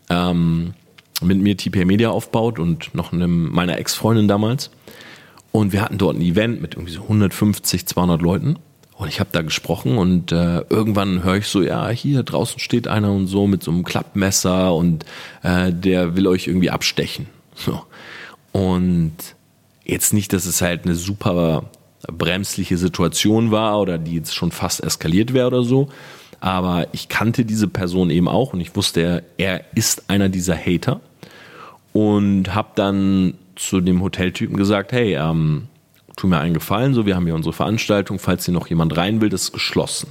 ähm, mit mir TPA Media aufbaut und noch einem, meiner Ex-Freundin damals. Und wir hatten dort ein Event mit irgendwie so 150, 200 Leuten. Und ich habe da gesprochen und äh, irgendwann höre ich so, ja, hier draußen steht einer und so mit so einem Klappmesser und äh, der will euch irgendwie abstechen. So. Und jetzt nicht, dass es halt eine super bremsliche Situation war oder die jetzt schon fast eskaliert wäre oder so. Aber ich kannte diese Person eben auch und ich wusste, er, ist einer dieser Hater. Und habe dann zu dem Hoteltypen gesagt, hey, ähm, tu mir einen Gefallen, so, wir haben hier unsere Veranstaltung, falls hier noch jemand rein will, das ist geschlossen.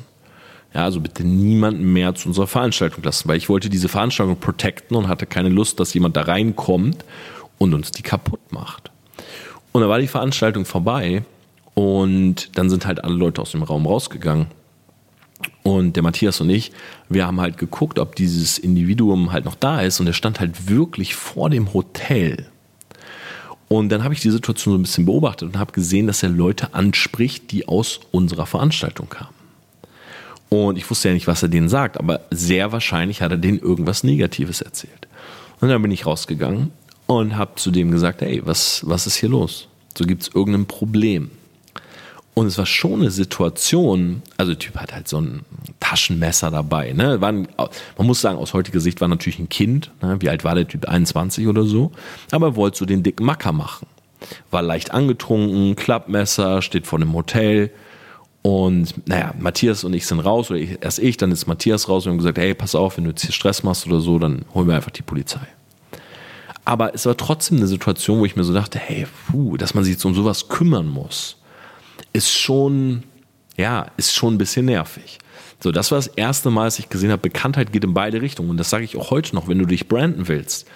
Ja, also bitte niemanden mehr zu unserer Veranstaltung lassen, weil ich wollte diese Veranstaltung protecten und hatte keine Lust, dass jemand da reinkommt und uns die kaputt macht. Und dann war die Veranstaltung vorbei und dann sind halt alle Leute aus dem Raum rausgegangen. Und der Matthias und ich, wir haben halt geguckt, ob dieses Individuum halt noch da ist und er stand halt wirklich vor dem Hotel. Und dann habe ich die Situation so ein bisschen beobachtet und habe gesehen, dass er Leute anspricht, die aus unserer Veranstaltung kamen. Und ich wusste ja nicht, was er denen sagt, aber sehr wahrscheinlich hat er denen irgendwas Negatives erzählt. Und dann bin ich rausgegangen und habe zu dem gesagt, hey, was, was ist hier los? So gibt es irgendein Problem. Und es war schon eine Situation, also der Typ hat halt so ein Taschenmesser dabei. Ne? Ein, man muss sagen, aus heutiger Sicht war natürlich ein Kind. Ne? Wie alt war der Typ? 21 oder so. Aber er wollte so den dicken Macker machen. War leicht angetrunken, Klappmesser, steht vor einem Hotel. Und naja, Matthias und ich sind raus, oder ich, erst ich, dann ist Matthias raus und haben gesagt, hey, pass auf, wenn du jetzt hier Stress machst oder so, dann holen wir einfach die Polizei. Aber es war trotzdem eine Situation, wo ich mir so dachte, hey, puh, dass man sich jetzt um sowas kümmern muss ist schon, ja, ist schon ein bisschen nervig. So, das war das erste Mal, dass ich gesehen habe, Bekanntheit geht in beide Richtungen. Und das sage ich auch heute noch, wenn du dich branden willst.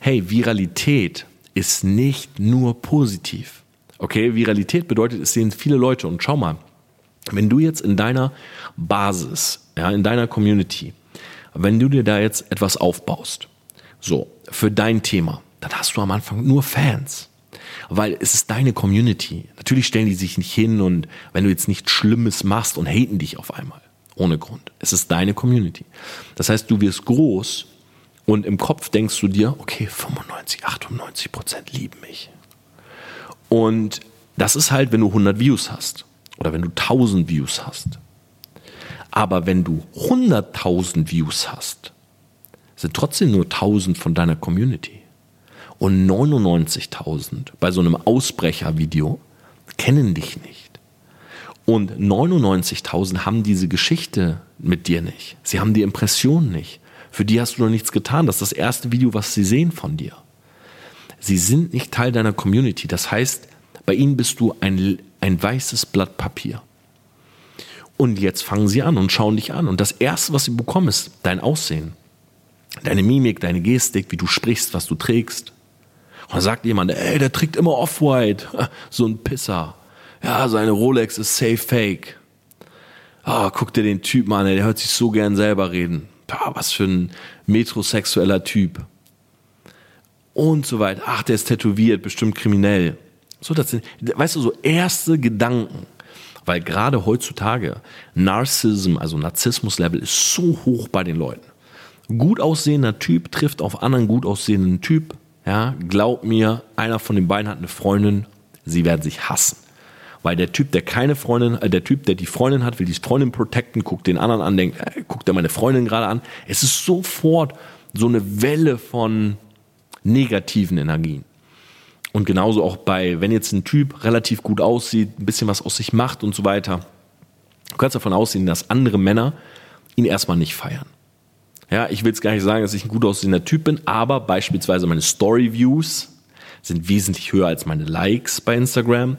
Hey, Viralität ist nicht nur positiv. Okay, Viralität bedeutet, es sehen viele Leute. Und schau mal, wenn du jetzt in deiner Basis, ja, in deiner Community, wenn du dir da jetzt etwas aufbaust, so, für dein Thema, dann hast du am Anfang nur Fans weil es ist deine Community. Natürlich stellen die sich nicht hin und wenn du jetzt nichts Schlimmes machst und haten dich auf einmal. Ohne Grund. Es ist deine Community. Das heißt, du wirst groß und im Kopf denkst du dir, okay, 95, 98 Prozent lieben mich. Und das ist halt, wenn du 100 Views hast oder wenn du 1000 Views hast. Aber wenn du 100.000 Views hast, sind trotzdem nur 1000 von deiner Community und 99.000 bei so einem Ausbrechervideo kennen dich nicht. Und 99.000 haben diese Geschichte mit dir nicht. Sie haben die Impression nicht. Für die hast du noch nichts getan. Das ist das erste Video, was sie sehen von dir. Sie sind nicht Teil deiner Community. Das heißt, bei ihnen bist du ein, ein weißes Blatt Papier. Und jetzt fangen sie an und schauen dich an. Und das Erste, was sie bekommen, ist dein Aussehen. Deine Mimik, deine Gestik, wie du sprichst, was du trägst. Und dann sagt jemand, ey, der trägt immer Off-White. So ein Pisser. Ja, seine Rolex ist safe fake. Ah, guck dir den Typ an, der hört sich so gern selber reden. Boah, was für ein metrosexueller Typ. Und so weiter. Ach, der ist tätowiert, bestimmt kriminell. So, das sind, weißt du, so erste Gedanken. Weil gerade heutzutage Narcissism, also Narzissmus-Level, ist so hoch bei den Leuten. Gut aussehender Typ trifft auf anderen gut aussehenden Typ. Ja, glaub mir, einer von den beiden hat eine Freundin, sie werden sich hassen. Weil der Typ, der keine Freundin, äh, der Typ, der die Freundin hat, will die Freundin protecten, guckt den anderen an, denkt, äh, guckt er meine Freundin gerade an. Es ist sofort so eine Welle von negativen Energien. Und genauso auch bei, wenn jetzt ein Typ relativ gut aussieht, ein bisschen was aus sich macht und so weiter, du kannst davon ausgehen, dass andere Männer ihn erstmal nicht feiern. Ja, ich will jetzt gar nicht sagen, dass ich ein gut aussehender Typ bin, aber beispielsweise meine Story-Views sind wesentlich höher als meine Likes bei Instagram.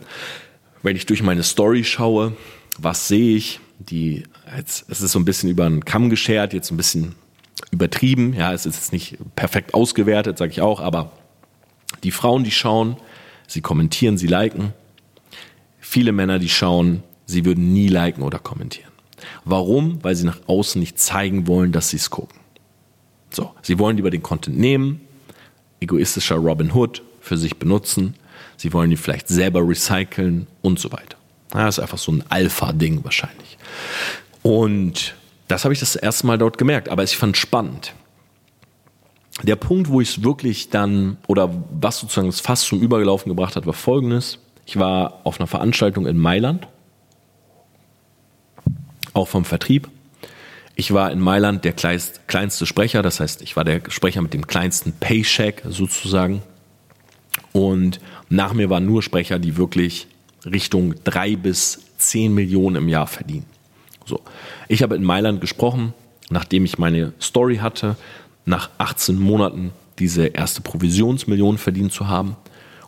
Wenn ich durch meine Story schaue, was sehe ich? Die, jetzt, es ist so ein bisschen über einen Kamm geschert, jetzt ein bisschen übertrieben. Ja, es ist jetzt nicht perfekt ausgewertet, sage ich auch, aber die Frauen, die schauen, sie kommentieren, sie liken. Viele Männer, die schauen, sie würden nie liken oder kommentieren. Warum? Weil sie nach außen nicht zeigen wollen, dass sie es gucken. So, sie wollen lieber den Content nehmen, egoistischer Robin Hood für sich benutzen. Sie wollen ihn vielleicht selber recyceln und so weiter. Ja, das ist einfach so ein Alpha-Ding wahrscheinlich. Und das habe ich das erste Mal dort gemerkt, aber ich fand es spannend. Der Punkt, wo ich es wirklich dann, oder was sozusagen das fast zum Übergelaufen gebracht hat, war folgendes. Ich war auf einer Veranstaltung in Mailand, auch vom Vertrieb. Ich war in Mailand der kleinste Sprecher, das heißt, ich war der Sprecher mit dem kleinsten Paycheck sozusagen. Und nach mir waren nur Sprecher, die wirklich Richtung drei bis zehn Millionen im Jahr verdienen. So. Ich habe in Mailand gesprochen, nachdem ich meine Story hatte, nach 18 Monaten diese erste Provisionsmillion verdient zu haben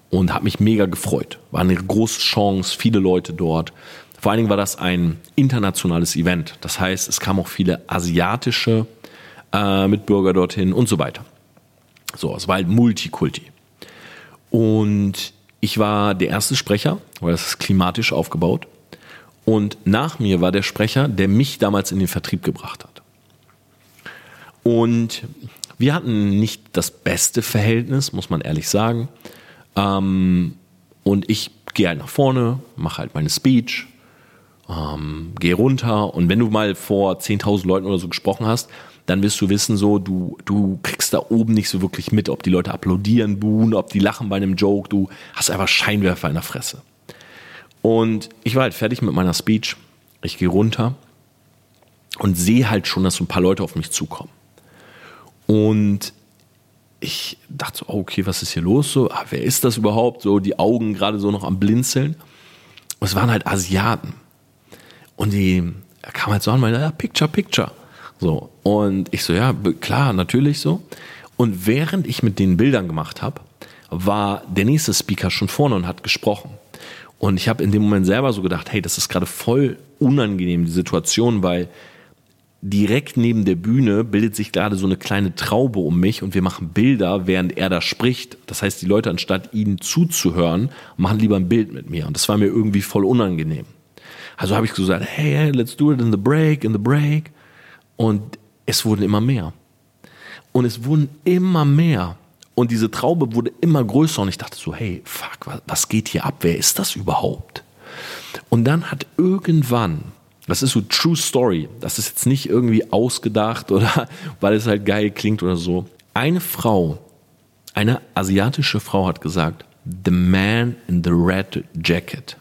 und habe mich mega gefreut. War eine große Chance, viele Leute dort. Vor allen Dingen war das ein internationales Event. Das heißt, es kamen auch viele asiatische äh, Mitbürger dorthin und so weiter. So, es war halt Multikulti. Und ich war der erste Sprecher, weil das ist klimatisch aufgebaut. Und nach mir war der Sprecher, der mich damals in den Vertrieb gebracht hat. Und wir hatten nicht das beste Verhältnis, muss man ehrlich sagen. Ähm, und ich gehe halt nach vorne, mache halt meine Speech, ähm, gehe runter. Und wenn du mal vor 10.000 Leuten oder so gesprochen hast, dann wirst du wissen, so, du, du kriegst da oben nicht so wirklich mit, ob die Leute applaudieren, buhen, ob die lachen bei einem Joke. Du hast einfach Scheinwerfer in der Fresse. Und ich war halt fertig mit meiner Speech. Ich gehe runter und sehe halt schon, dass so ein paar Leute auf mich zukommen. Und ich dachte so, oh, okay, was ist hier los? So, ah, wer ist das überhaupt? So, die Augen gerade so noch am Blinzeln. Und es waren halt Asiaten. Und die kamen halt so an, meinte, ja, Picture, Picture. So. Und ich so, ja, klar, natürlich so. Und während ich mit den Bildern gemacht habe, war der nächste Speaker schon vorne und hat gesprochen. Und ich habe in dem Moment selber so gedacht, hey, das ist gerade voll unangenehm, die Situation, weil direkt neben der Bühne bildet sich gerade so eine kleine Traube um mich und wir machen Bilder, während er da spricht. Das heißt, die Leute, anstatt ihnen zuzuhören, machen lieber ein Bild mit mir. Und das war mir irgendwie voll unangenehm. Also habe ich gesagt, hey, hey, let's do it in the break, in the break. Und es wurden immer mehr. Und es wurden immer mehr. Und diese Traube wurde immer größer und ich dachte so, hey, fuck, was geht hier ab? Wer ist das überhaupt? Und dann hat irgendwann, das ist so True Story, das ist jetzt nicht irgendwie ausgedacht oder weil es halt geil klingt oder so. Eine Frau, eine asiatische Frau hat gesagt, The Man in the Red Jacket.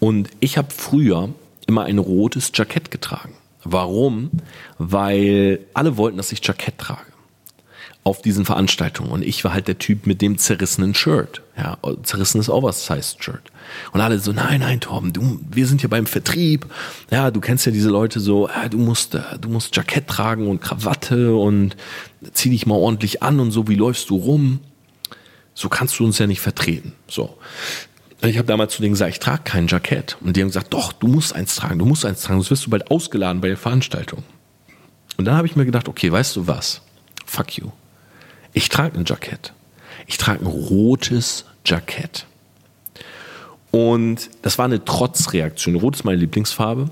Und ich habe früher immer ein rotes Jackett getragen. Warum? Weil alle wollten, dass ich Jackett trage auf diesen Veranstaltungen. Und ich war halt der Typ mit dem zerrissenen Shirt. Ja, zerrissenes Oversized-Shirt. Und alle so, nein, nein, Torben, du, wir sind hier beim Vertrieb. Ja, du kennst ja diese Leute so, ja, du musst, äh, du musst Jackett tragen und Krawatte und zieh dich mal ordentlich an und so, wie läufst du rum? So kannst du uns ja nicht vertreten. So. Ich habe damals zu denen gesagt, ich trage kein Jackett. Und die haben gesagt, doch, du musst eins tragen, du musst eins tragen, sonst wirst du bald ausgeladen bei der Veranstaltung. Und dann habe ich mir gedacht, okay, weißt du was? Fuck you. Ich trage ein Jackett. Ich trage ein rotes Jackett. Und das war eine Trotzreaktion. Rot ist meine Lieblingsfarbe.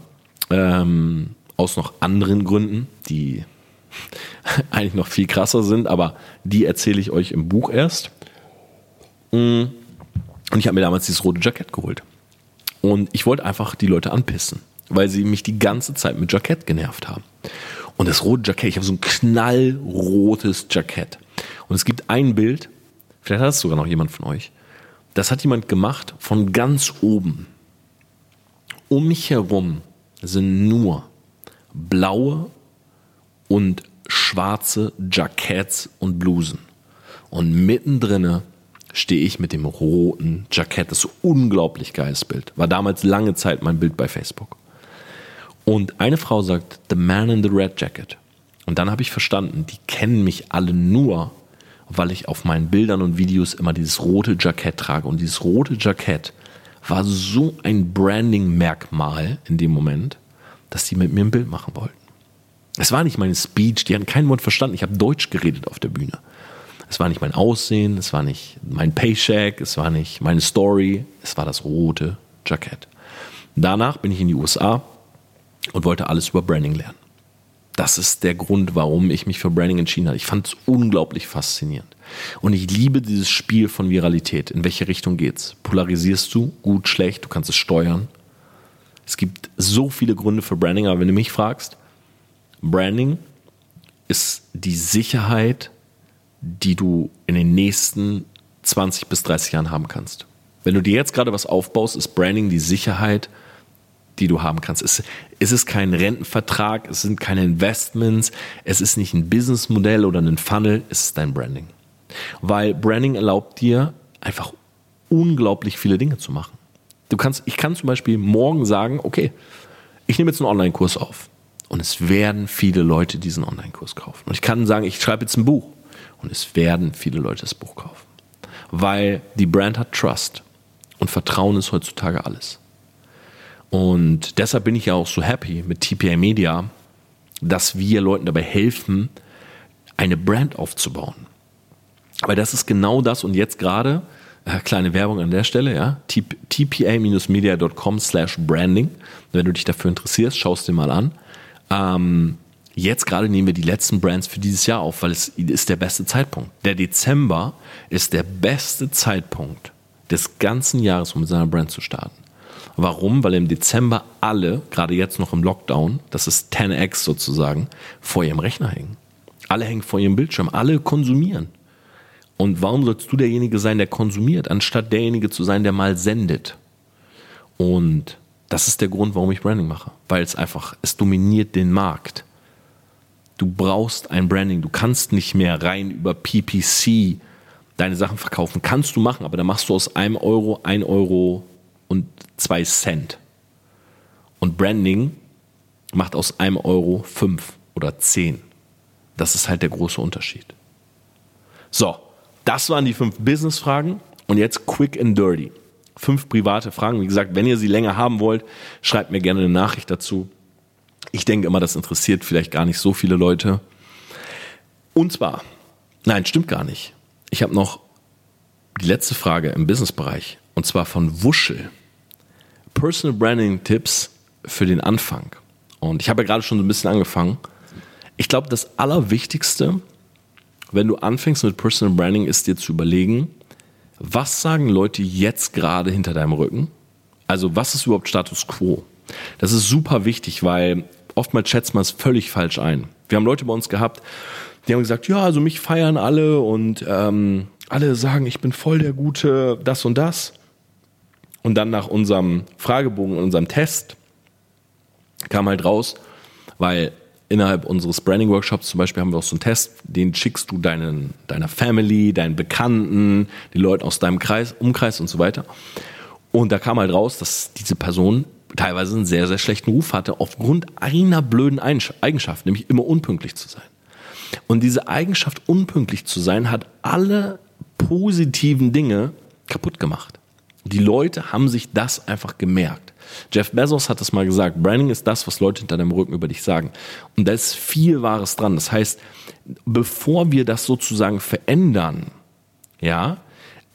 Ähm, aus noch anderen Gründen, die eigentlich noch viel krasser sind, aber die erzähle ich euch im Buch erst. Mm. Und ich habe mir damals dieses rote Jackett geholt. Und ich wollte einfach die Leute anpissen, weil sie mich die ganze Zeit mit Jackett genervt haben. Und das rote Jackett, ich habe so ein knallrotes Jackett. Und es gibt ein Bild, vielleicht hat es sogar noch jemand von euch, das hat jemand gemacht von ganz oben. um mich herum sind nur blaue und schwarze Jacketts und Blusen. Und mittendrin stehe ich mit dem roten Jackett. Das ist ein unglaublich geiles Bild. War damals lange Zeit mein Bild bei Facebook. Und eine Frau sagt, The Man in the Red Jacket. Und dann habe ich verstanden, die kennen mich alle nur, weil ich auf meinen Bildern und Videos immer dieses rote Jackett trage. Und dieses rote Jackett war so ein Branding-Merkmal in dem Moment, dass die mit mir ein Bild machen wollten. Es war nicht meine Speech, die hatten kein Wort verstanden. Ich habe Deutsch geredet auf der Bühne. Es war nicht mein Aussehen, es war nicht mein Paycheck, es war nicht meine Story, es war das rote Jackett. Danach bin ich in die USA und wollte alles über Branding lernen. Das ist der Grund, warum ich mich für Branding entschieden habe. Ich fand es unglaublich faszinierend. Und ich liebe dieses Spiel von Viralität. In welche Richtung geht's? Polarisierst du? Gut, schlecht? Du kannst es steuern. Es gibt so viele Gründe für Branding, aber wenn du mich fragst, Branding ist die Sicherheit, die du in den nächsten 20 bis 30 Jahren haben kannst. Wenn du dir jetzt gerade was aufbaust, ist Branding die Sicherheit, die du haben kannst. Es, ist kein Rentenvertrag, es sind keine Investments, es ist nicht ein Businessmodell oder ein Funnel, es ist dein Branding. Weil Branding erlaubt dir einfach unglaublich viele Dinge zu machen. Du kannst, ich kann zum Beispiel morgen sagen, okay, ich nehme jetzt einen Online-Kurs auf. Und es werden viele Leute diesen Online-Kurs kaufen. Und ich kann sagen, ich schreibe jetzt ein Buch. Und es werden viele Leute das Buch kaufen. Weil die Brand hat Trust. Und Vertrauen ist heutzutage alles. Und deshalb bin ich ja auch so happy mit TPA Media, dass wir Leuten dabei helfen, eine Brand aufzubauen. Weil das ist genau das und jetzt gerade, äh, kleine Werbung an der Stelle, ja, tpa-media.com slash branding. Wenn du dich dafür interessierst, schaust dir mal an. Ähm, jetzt gerade nehmen wir die letzten Brands für dieses Jahr auf, weil es ist der beste Zeitpunkt. Der Dezember ist der beste Zeitpunkt des ganzen Jahres, um mit seiner Brand zu starten. Warum? Weil im Dezember alle, gerade jetzt noch im Lockdown, das ist 10x sozusagen, vor ihrem Rechner hängen. Alle hängen vor ihrem Bildschirm, alle konsumieren. Und warum sollst du derjenige sein, der konsumiert, anstatt derjenige zu sein, der mal sendet? Und das ist der Grund, warum ich Branding mache. Weil es einfach, es dominiert den Markt. Du brauchst ein Branding. Du kannst nicht mehr rein über PPC deine Sachen verkaufen. Kannst du machen, aber dann machst du aus einem Euro ein Euro und zwei Cent. Und Branding macht aus einem Euro fünf oder zehn. Das ist halt der große Unterschied. So, das waren die fünf Business-Fragen und jetzt quick and dirty. Fünf private Fragen. Wie gesagt, wenn ihr sie länger haben wollt, schreibt mir gerne eine Nachricht dazu. Ich denke immer, das interessiert vielleicht gar nicht so viele Leute. Und zwar, nein, stimmt gar nicht. Ich habe noch die letzte Frage im Businessbereich und zwar von Wuschel. Personal Branding Tipps für den Anfang. Und ich habe ja gerade schon so ein bisschen angefangen. Ich glaube, das Allerwichtigste, wenn du anfängst mit Personal Branding, ist dir zu überlegen, was sagen Leute jetzt gerade hinter deinem Rücken? Also was ist überhaupt Status quo? Das ist super wichtig, weil oftmals schätzt man es völlig falsch ein. Wir haben Leute bei uns gehabt, die haben gesagt, ja, also mich feiern alle und ähm, alle sagen, ich bin voll der gute das und das. Und dann nach unserem Fragebogen, unserem Test, kam halt raus, weil innerhalb unseres Branding-Workshops zum Beispiel haben wir auch so einen Test, den schickst du deinen, deiner Family, deinen Bekannten, den Leuten aus deinem Kreis, Umkreis und so weiter. Und da kam halt raus, dass diese Person teilweise einen sehr, sehr schlechten Ruf hatte, aufgrund einer blöden Eigenschaft, nämlich immer unpünktlich zu sein. Und diese Eigenschaft, unpünktlich zu sein, hat alle positiven Dinge kaputt gemacht. Die Leute haben sich das einfach gemerkt. Jeff Bezos hat das mal gesagt, Branding ist das, was Leute hinter deinem Rücken über dich sagen. Und da ist viel Wahres dran. Das heißt, bevor wir das sozusagen verändern, ja,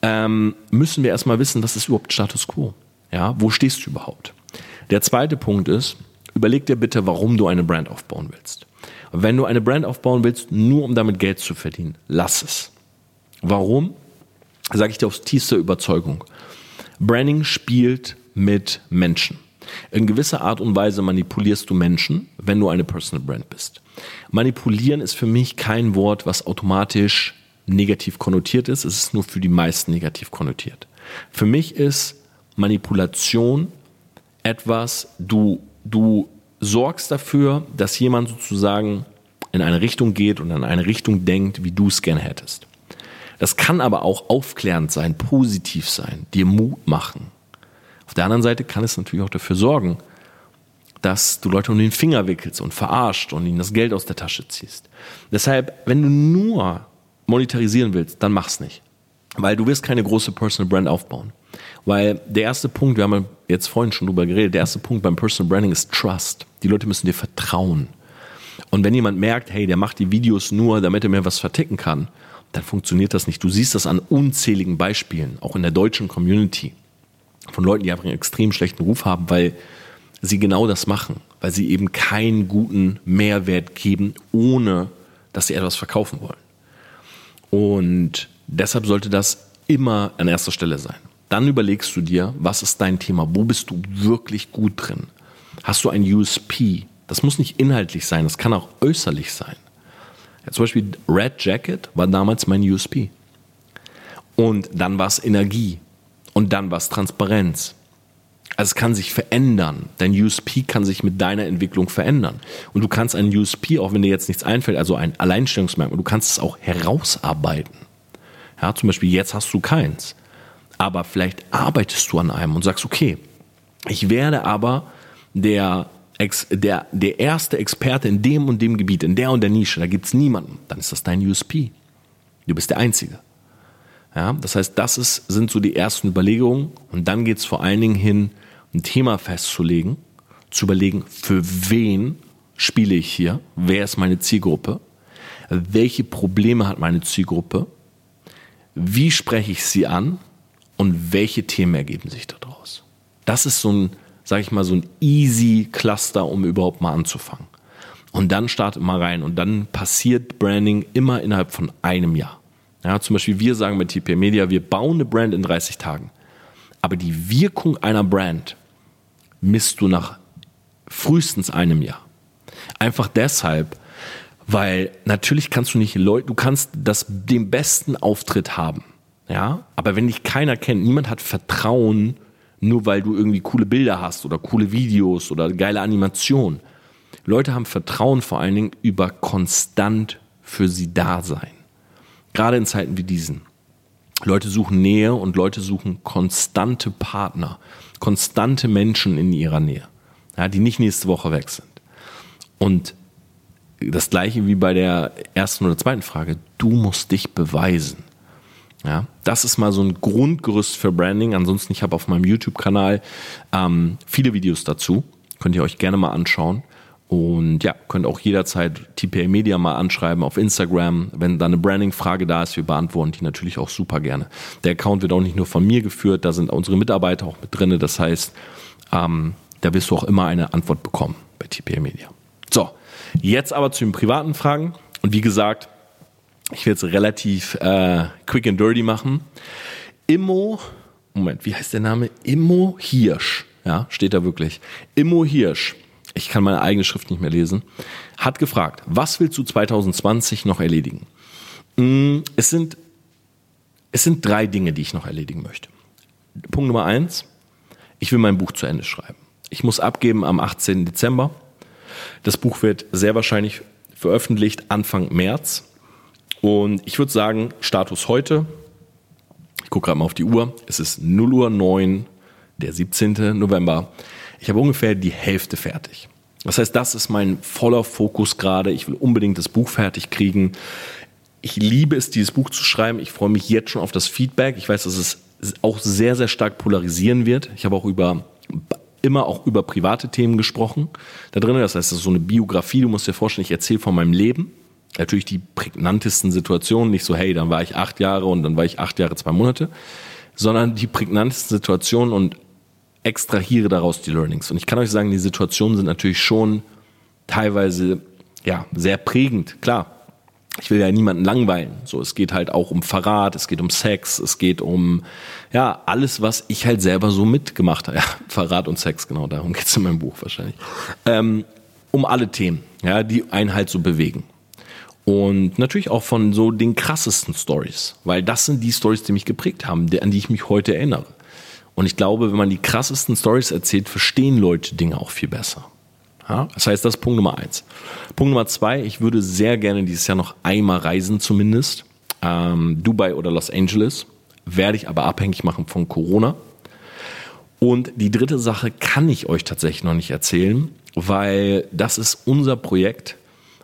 ähm, müssen wir erstmal wissen, was ist überhaupt Status Quo? Ja, wo stehst du überhaupt? Der zweite Punkt ist, überleg dir bitte, warum du eine Brand aufbauen willst. Wenn du eine Brand aufbauen willst, nur um damit Geld zu verdienen, lass es. Warum? Sage ich dir aus tiefster Überzeugung. Branding spielt mit Menschen. In gewisser Art und Weise manipulierst du Menschen, wenn du eine Personal Brand bist. Manipulieren ist für mich kein Wort, was automatisch negativ konnotiert ist. Es ist nur für die meisten negativ konnotiert. Für mich ist Manipulation etwas, du, du sorgst dafür, dass jemand sozusagen in eine Richtung geht und in eine Richtung denkt, wie du es gerne hättest. Das kann aber auch aufklärend sein, positiv sein, dir Mut machen. Auf der anderen Seite kann es natürlich auch dafür sorgen, dass du Leute um den Finger wickelst und verarscht und ihnen das Geld aus der Tasche ziehst. Deshalb, wenn du nur monetarisieren willst, dann mach's nicht. Weil du wirst keine große Personal Brand aufbauen. Weil der erste Punkt, wir haben jetzt vorhin schon drüber geredet, der erste Punkt beim Personal Branding ist Trust. Die Leute müssen dir vertrauen. Und wenn jemand merkt, hey, der macht die Videos nur, damit er mir was verticken kann, dann funktioniert das nicht. Du siehst das an unzähligen Beispielen, auch in der deutschen Community, von Leuten, die einfach einen extrem schlechten Ruf haben, weil sie genau das machen, weil sie eben keinen guten Mehrwert geben, ohne dass sie etwas verkaufen wollen. Und deshalb sollte das immer an erster Stelle sein. Dann überlegst du dir, was ist dein Thema? Wo bist du wirklich gut drin? Hast du ein USP? Das muss nicht inhaltlich sein, das kann auch äußerlich sein. Ja, zum Beispiel Red Jacket war damals mein USP. Und dann war es Energie. Und dann war es Transparenz. Also es kann sich verändern. Dein USP kann sich mit deiner Entwicklung verändern. Und du kannst ein USP, auch wenn dir jetzt nichts einfällt, also ein Alleinstellungsmerkmal, du kannst es auch herausarbeiten. Ja, zum Beispiel jetzt hast du keins. Aber vielleicht arbeitest du an einem und sagst, okay, ich werde aber der, der, der erste Experte in dem und dem Gebiet, in der und der Nische, da gibt es niemanden. Dann ist das dein USP. Du bist der Einzige. Ja, das heißt, das ist, sind so die ersten Überlegungen und dann geht es vor allen Dingen hin, ein Thema festzulegen, zu überlegen, für wen spiele ich hier, wer ist meine Zielgruppe, welche Probleme hat meine Zielgruppe, wie spreche ich sie an und welche Themen ergeben sich daraus. Das ist so ein, sage ich mal, so ein easy Cluster, um überhaupt mal anzufangen. Und dann startet mal rein und dann passiert Branding immer innerhalb von einem Jahr. Ja, zum Beispiel wir sagen bei TP Media, wir bauen eine Brand in 30 Tagen. Aber die Wirkung einer Brand misst du nach frühestens einem Jahr. Einfach deshalb, weil natürlich kannst du nicht Leute, du kannst das, den besten Auftritt haben. Ja, aber wenn dich keiner kennt, niemand hat Vertrauen, nur weil du irgendwie coole Bilder hast oder coole Videos oder geile Animationen. Leute haben Vertrauen vor allen Dingen über konstant für sie da sein. Gerade in Zeiten wie diesen. Leute suchen Nähe und Leute suchen konstante Partner, konstante Menschen in ihrer Nähe, ja, die nicht nächste Woche weg sind. Und das gleiche wie bei der ersten oder zweiten Frage, du musst dich beweisen. Ja, das ist mal so ein Grundgerüst für Branding. Ansonsten, ich habe auf meinem YouTube-Kanal ähm, viele Videos dazu. Könnt ihr euch gerne mal anschauen. Und ja, könnt auch jederzeit TPA Media mal anschreiben auf Instagram. Wenn da eine Branding-Frage da ist, wir beantworten die natürlich auch super gerne. Der Account wird auch nicht nur von mir geführt, da sind unsere Mitarbeiter auch mit drin. Das heißt, ähm, da wirst du auch immer eine Antwort bekommen bei TPA Media. So, jetzt aber zu den privaten Fragen. Und wie gesagt, ich will es relativ äh, quick and dirty machen. Immo, Moment, wie heißt der Name? Immo Hirsch. Ja, steht da wirklich. Immo Hirsch ich kann meine eigene Schrift nicht mehr lesen, hat gefragt, was willst du 2020 noch erledigen? Mm, es sind, es sind drei Dinge, die ich noch erledigen möchte. Punkt Nummer eins, ich will mein Buch zu Ende schreiben. Ich muss abgeben am 18. Dezember. Das Buch wird sehr wahrscheinlich veröffentlicht Anfang März. Und ich würde sagen, Status heute, ich gucke gerade mal auf die Uhr, es ist 0 Uhr 9, der 17. November. Ich habe ungefähr die Hälfte fertig. Das heißt, das ist mein voller Fokus gerade. Ich will unbedingt das Buch fertig kriegen. Ich liebe es, dieses Buch zu schreiben. Ich freue mich jetzt schon auf das Feedback. Ich weiß, dass es auch sehr, sehr stark polarisieren wird. Ich habe auch über immer auch über private Themen gesprochen da drin. Das heißt, es ist so eine Biografie. Du musst dir vorstellen, ich erzähle von meinem Leben. Natürlich die prägnantesten Situationen. Nicht so, hey, dann war ich acht Jahre und dann war ich acht Jahre, zwei Monate. Sondern die prägnantesten Situationen und extrahiere daraus die Learnings. Und ich kann euch sagen, die Situationen sind natürlich schon teilweise ja sehr prägend. Klar, ich will ja niemanden langweilen. So, es geht halt auch um Verrat, es geht um Sex, es geht um ja alles, was ich halt selber so mitgemacht habe. Ja, Verrat und Sex, genau, darum geht's in meinem Buch wahrscheinlich. Ähm, um alle Themen, ja, die einen halt so bewegen. Und natürlich auch von so den krassesten Stories, weil das sind die Stories, die mich geprägt haben, an die ich mich heute erinnere. Und ich glaube, wenn man die krassesten Stories erzählt, verstehen Leute Dinge auch viel besser. Ja? Das heißt, das ist Punkt Nummer eins. Punkt Nummer zwei, ich würde sehr gerne dieses Jahr noch einmal reisen zumindest. Ähm, Dubai oder Los Angeles. Werde ich aber abhängig machen von Corona. Und die dritte Sache kann ich euch tatsächlich noch nicht erzählen, weil das ist unser Projekt,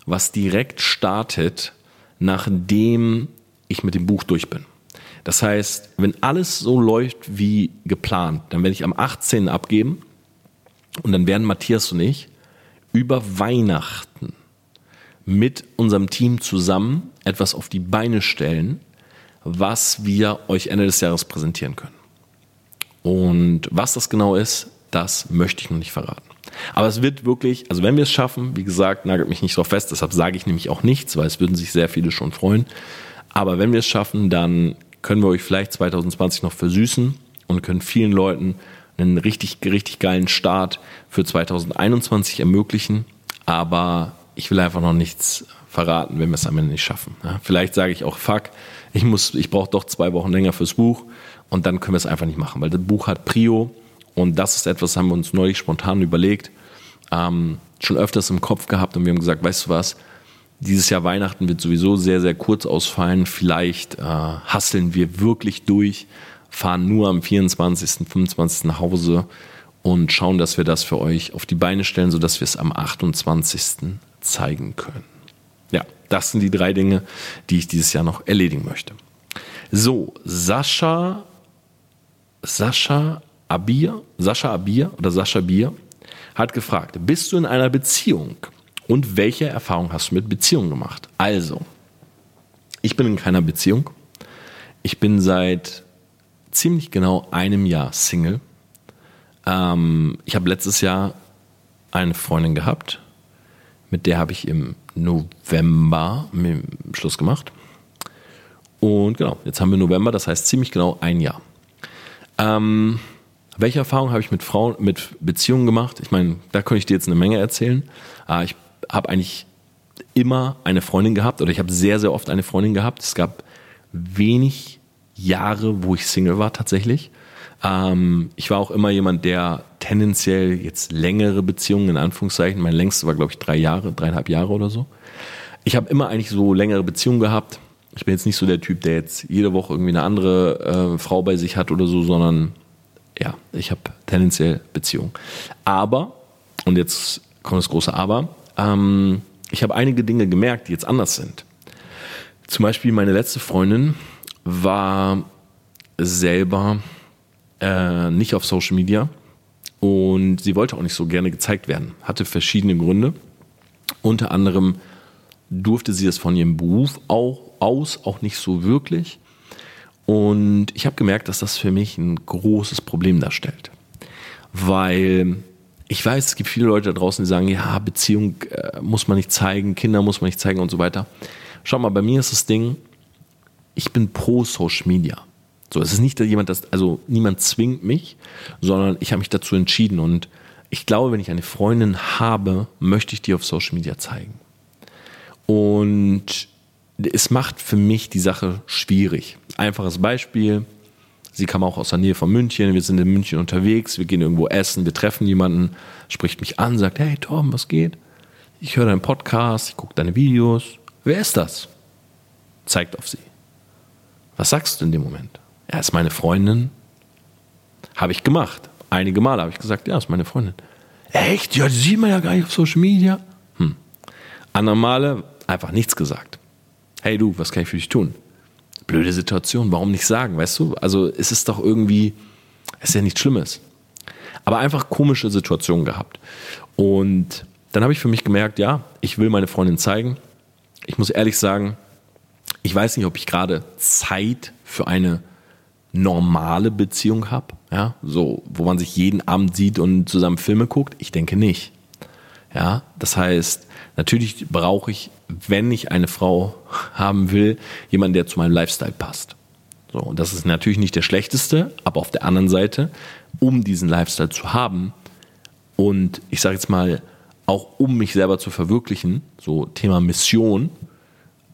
was direkt startet, nachdem ich mit dem Buch durch bin. Das heißt, wenn alles so läuft wie geplant, dann werde ich am 18. abgeben und dann werden Matthias und ich über Weihnachten mit unserem Team zusammen etwas auf die Beine stellen, was wir euch Ende des Jahres präsentieren können. Und was das genau ist, das möchte ich noch nicht verraten. Aber es wird wirklich, also wenn wir es schaffen, wie gesagt, nagelt mich nicht drauf fest, deshalb sage ich nämlich auch nichts, weil es würden sich sehr viele schon freuen. Aber wenn wir es schaffen, dann können wir euch vielleicht 2020 noch versüßen und können vielen Leuten einen richtig, richtig geilen Start für 2021 ermöglichen. Aber ich will einfach noch nichts verraten, wenn wir es am Ende nicht schaffen. Ja, vielleicht sage ich auch, fuck, ich muss, ich brauche doch zwei Wochen länger fürs Buch und dann können wir es einfach nicht machen, weil das Buch hat Prio und das ist etwas, haben wir uns neulich spontan überlegt, ähm, schon öfters im Kopf gehabt und wir haben gesagt, weißt du was, dieses Jahr Weihnachten wird sowieso sehr, sehr kurz ausfallen. Vielleicht äh, hasseln wir wirklich durch fahren nur am 24., 25. nach Hause und schauen, dass wir das für euch auf die Beine stellen, sodass wir es am 28. zeigen können. Ja, das sind die drei Dinge, die ich dieses Jahr noch erledigen möchte. So, Sascha, Sascha Abir, Sascha Abir oder Sascha Bier hat gefragt, bist du in einer Beziehung und welche Erfahrung hast du mit Beziehungen gemacht? Also, ich bin in keiner Beziehung. Ich bin seit ziemlich genau einem Jahr Single. Ähm, ich habe letztes Jahr eine Freundin gehabt, mit der habe ich im November Schluss gemacht. Und genau, jetzt haben wir November, das heißt ziemlich genau ein Jahr. Ähm, welche Erfahrungen habe ich mit Frauen, mit Beziehungen gemacht? Ich meine, da könnte ich dir jetzt eine Menge erzählen. Äh, ich habe eigentlich immer eine Freundin gehabt oder ich habe sehr, sehr oft eine Freundin gehabt. Es gab wenig Jahre, wo ich Single war tatsächlich. Ähm, ich war auch immer jemand, der tendenziell jetzt längere Beziehungen in Anführungszeichen, mein längste war glaube ich drei Jahre, dreieinhalb Jahre oder so. Ich habe immer eigentlich so längere Beziehungen gehabt. Ich bin jetzt nicht so der Typ, der jetzt jede Woche irgendwie eine andere äh, Frau bei sich hat oder so, sondern ja, ich habe tendenziell Beziehungen. Aber, und jetzt kommt das große Aber, ähm, ich habe einige Dinge gemerkt, die jetzt anders sind. Zum Beispiel meine letzte Freundin war selber äh, nicht auf Social Media und sie wollte auch nicht so gerne gezeigt werden. Hatte verschiedene Gründe. Unter anderem durfte sie das von ihrem Beruf auch aus, auch nicht so wirklich. Und ich habe gemerkt, dass das für mich ein großes Problem darstellt. Weil ich weiß, es gibt viele Leute da draußen, die sagen, ja, Beziehung äh, muss man nicht zeigen, Kinder muss man nicht zeigen und so weiter. Schau mal, bei mir ist das Ding, ich bin pro Social Media. So, es ist nicht jemand, das, also niemand zwingt mich, sondern ich habe mich dazu entschieden und ich glaube, wenn ich eine Freundin habe, möchte ich die auf Social Media zeigen. Und es macht für mich die Sache schwierig. Einfaches Beispiel. Sie kam auch aus der Nähe von München. Wir sind in München unterwegs. Wir gehen irgendwo essen. Wir treffen jemanden, spricht mich an, sagt, hey Tom, was geht? Ich höre deinen Podcast, ich gucke deine Videos. Wer ist das? Zeigt auf sie. Was sagst du in dem Moment? Er ist meine Freundin. Habe ich gemacht. Einige Male habe ich gesagt, ja, ist meine Freundin. Echt? Ja, die sieht man ja gar nicht auf Social Media. Hm. Andere Male einfach nichts gesagt. Hey du, was kann ich für dich tun? Blöde Situation, warum nicht sagen, weißt du? Also es ist doch irgendwie, es ist ja nichts Schlimmes. Aber einfach komische Situationen gehabt. Und dann habe ich für mich gemerkt, ja, ich will meine Freundin zeigen. Ich muss ehrlich sagen, ich weiß nicht, ob ich gerade Zeit für eine normale Beziehung habe, ja, so, wo man sich jeden Abend sieht und zusammen Filme guckt. Ich denke nicht. Ja, das heißt, natürlich brauche ich, wenn ich eine Frau haben will, jemanden, der zu meinem Lifestyle passt. So, und das ist natürlich nicht der schlechteste, aber auf der anderen Seite, um diesen Lifestyle zu haben und ich sage jetzt mal, auch um mich selber zu verwirklichen, so Thema Mission,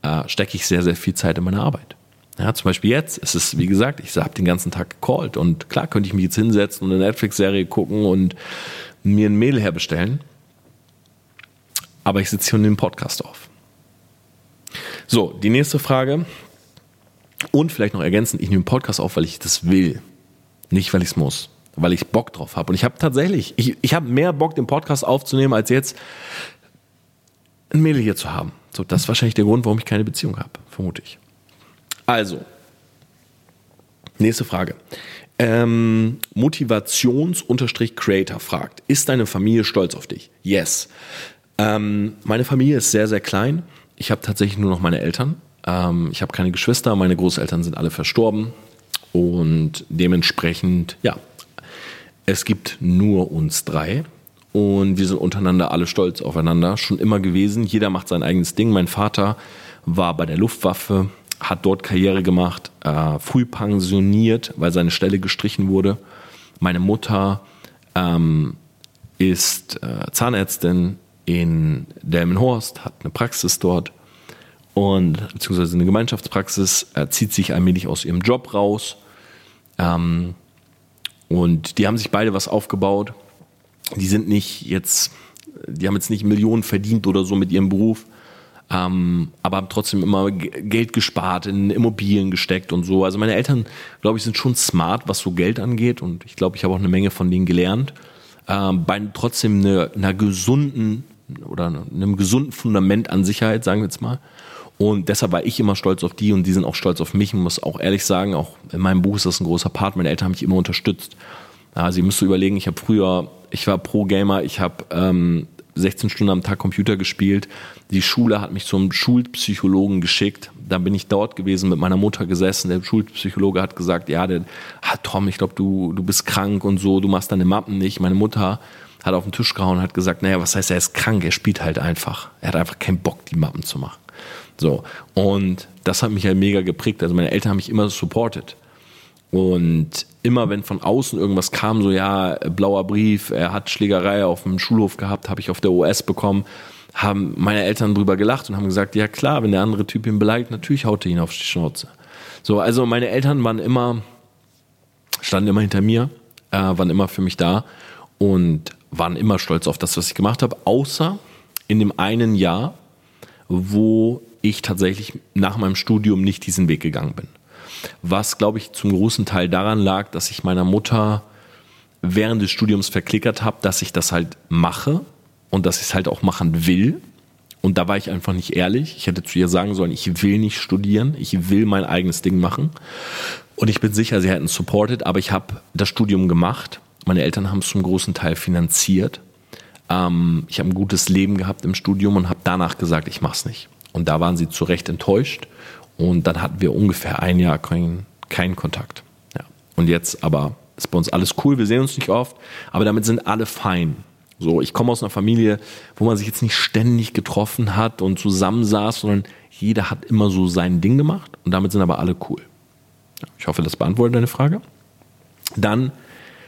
äh, stecke ich sehr, sehr viel Zeit in meine Arbeit. Ja, zum Beispiel jetzt, es ist, wie gesagt, ich habe den ganzen Tag gecallt und klar könnte ich mich jetzt hinsetzen und eine Netflix-Serie gucken und mir ein Mail herbestellen. Aber ich sitze hier und nehme Podcast auf. So, die nächste Frage. Und vielleicht noch ergänzend, ich nehme Podcast auf, weil ich das will. Nicht, weil ich es muss. Weil ich Bock drauf habe. Und ich habe tatsächlich, ich, ich habe mehr Bock, den Podcast aufzunehmen, als jetzt ein Mädel hier zu haben. So, das ist wahrscheinlich der Grund, warum ich keine Beziehung habe, vermute ich. Also, nächste Frage. Ähm, Motivations-Creator fragt, ist deine Familie stolz auf dich? Yes. Ähm, meine Familie ist sehr, sehr klein. Ich habe tatsächlich nur noch meine Eltern. Ähm, ich habe keine Geschwister. Meine Großeltern sind alle verstorben. Und dementsprechend, ja, es gibt nur uns drei. Und wir sind untereinander alle stolz aufeinander. Schon immer gewesen. Jeder macht sein eigenes Ding. Mein Vater war bei der Luftwaffe, hat dort Karriere gemacht, äh, früh pensioniert, weil seine Stelle gestrichen wurde. Meine Mutter ähm, ist äh, Zahnärztin in Delmenhorst, hat eine Praxis dort und beziehungsweise eine Gemeinschaftspraxis, äh, zieht sich allmählich aus ihrem Job raus. Ähm, und die haben sich beide was aufgebaut. Die sind nicht jetzt, die haben jetzt nicht Millionen verdient oder so mit ihrem Beruf, ähm, aber haben trotzdem immer Geld gespart, in Immobilien gesteckt und so. Also meine Eltern, glaube ich, sind schon smart, was so Geld angeht und ich glaube, ich habe auch eine Menge von denen gelernt. Ähm, bei trotzdem einer, einer gesunden oder einem gesunden Fundament an Sicherheit, sagen wir jetzt mal. Und deshalb war ich immer stolz auf die und die sind auch stolz auf mich. Ich muss auch ehrlich sagen, auch in meinem Buch ist das ein großer Part. Meine Eltern haben mich immer unterstützt. Also ihr müsst überlegen, ich habe früher, ich war Pro-Gamer, ich habe ähm, 16 Stunden am Tag Computer gespielt. Die Schule hat mich zum Schulpsychologen geschickt. Da bin ich dort gewesen, mit meiner Mutter gesessen. Der Schulpsychologe hat gesagt, ja, der, ah, Tom, ich glaube, du, du bist krank und so, du machst deine Mappen nicht. Meine Mutter hat auf den Tisch gehauen und hat gesagt, naja, was heißt, er ist krank, er spielt halt einfach. Er hat einfach keinen Bock, die Mappen zu machen. So. Und das hat mich halt mega geprägt. Also meine Eltern haben mich immer supported. Und immer wenn von außen irgendwas kam, so ja, blauer Brief, er hat Schlägerei auf dem Schulhof gehabt, habe ich auf der OS bekommen, haben meine Eltern drüber gelacht und haben gesagt, ja klar, wenn der andere Typ ihn beleidigt, natürlich haut er ihn auf die Schnauze. So, also meine Eltern waren immer, standen immer hinter mir, äh, waren immer für mich da und waren immer stolz auf das, was ich gemacht habe, außer in dem einen Jahr, wo ich tatsächlich nach meinem Studium nicht diesen Weg gegangen bin. Was, glaube ich, zum großen Teil daran lag, dass ich meiner Mutter während des Studiums verklickert habe, dass ich das halt mache und dass ich es halt auch machen will. Und da war ich einfach nicht ehrlich. Ich hätte zu ihr sagen sollen, ich will nicht studieren, ich will mein eigenes Ding machen. Und ich bin sicher, sie hätten supported, aber ich habe das Studium gemacht meine Eltern haben es zum großen Teil finanziert. Ähm, ich habe ein gutes Leben gehabt im Studium und habe danach gesagt, ich mache es nicht. Und da waren sie zu Recht enttäuscht. Und dann hatten wir ungefähr ein Jahr keinen kein Kontakt. Ja. Und jetzt aber ist bei uns alles cool, wir sehen uns nicht oft, aber damit sind alle fein. So, ich komme aus einer Familie, wo man sich jetzt nicht ständig getroffen hat und zusammensaß, sondern jeder hat immer so sein Ding gemacht und damit sind aber alle cool. Ja, ich hoffe, das beantwortet deine Frage. Dann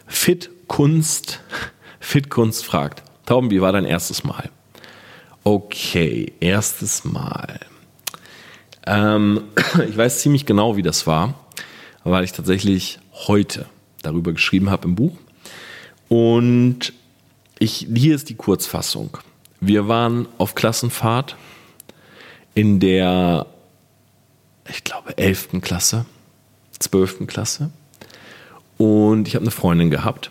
Fit Kunst, Fit Kunst fragt, Tauben, wie war dein erstes Mal? Okay, erstes Mal. Ähm, ich weiß ziemlich genau, wie das war, weil ich tatsächlich heute darüber geschrieben habe im Buch. Und ich, hier ist die Kurzfassung. Wir waren auf Klassenfahrt in der, ich glaube, 11. Klasse, 12. Klasse. Und ich habe eine Freundin gehabt.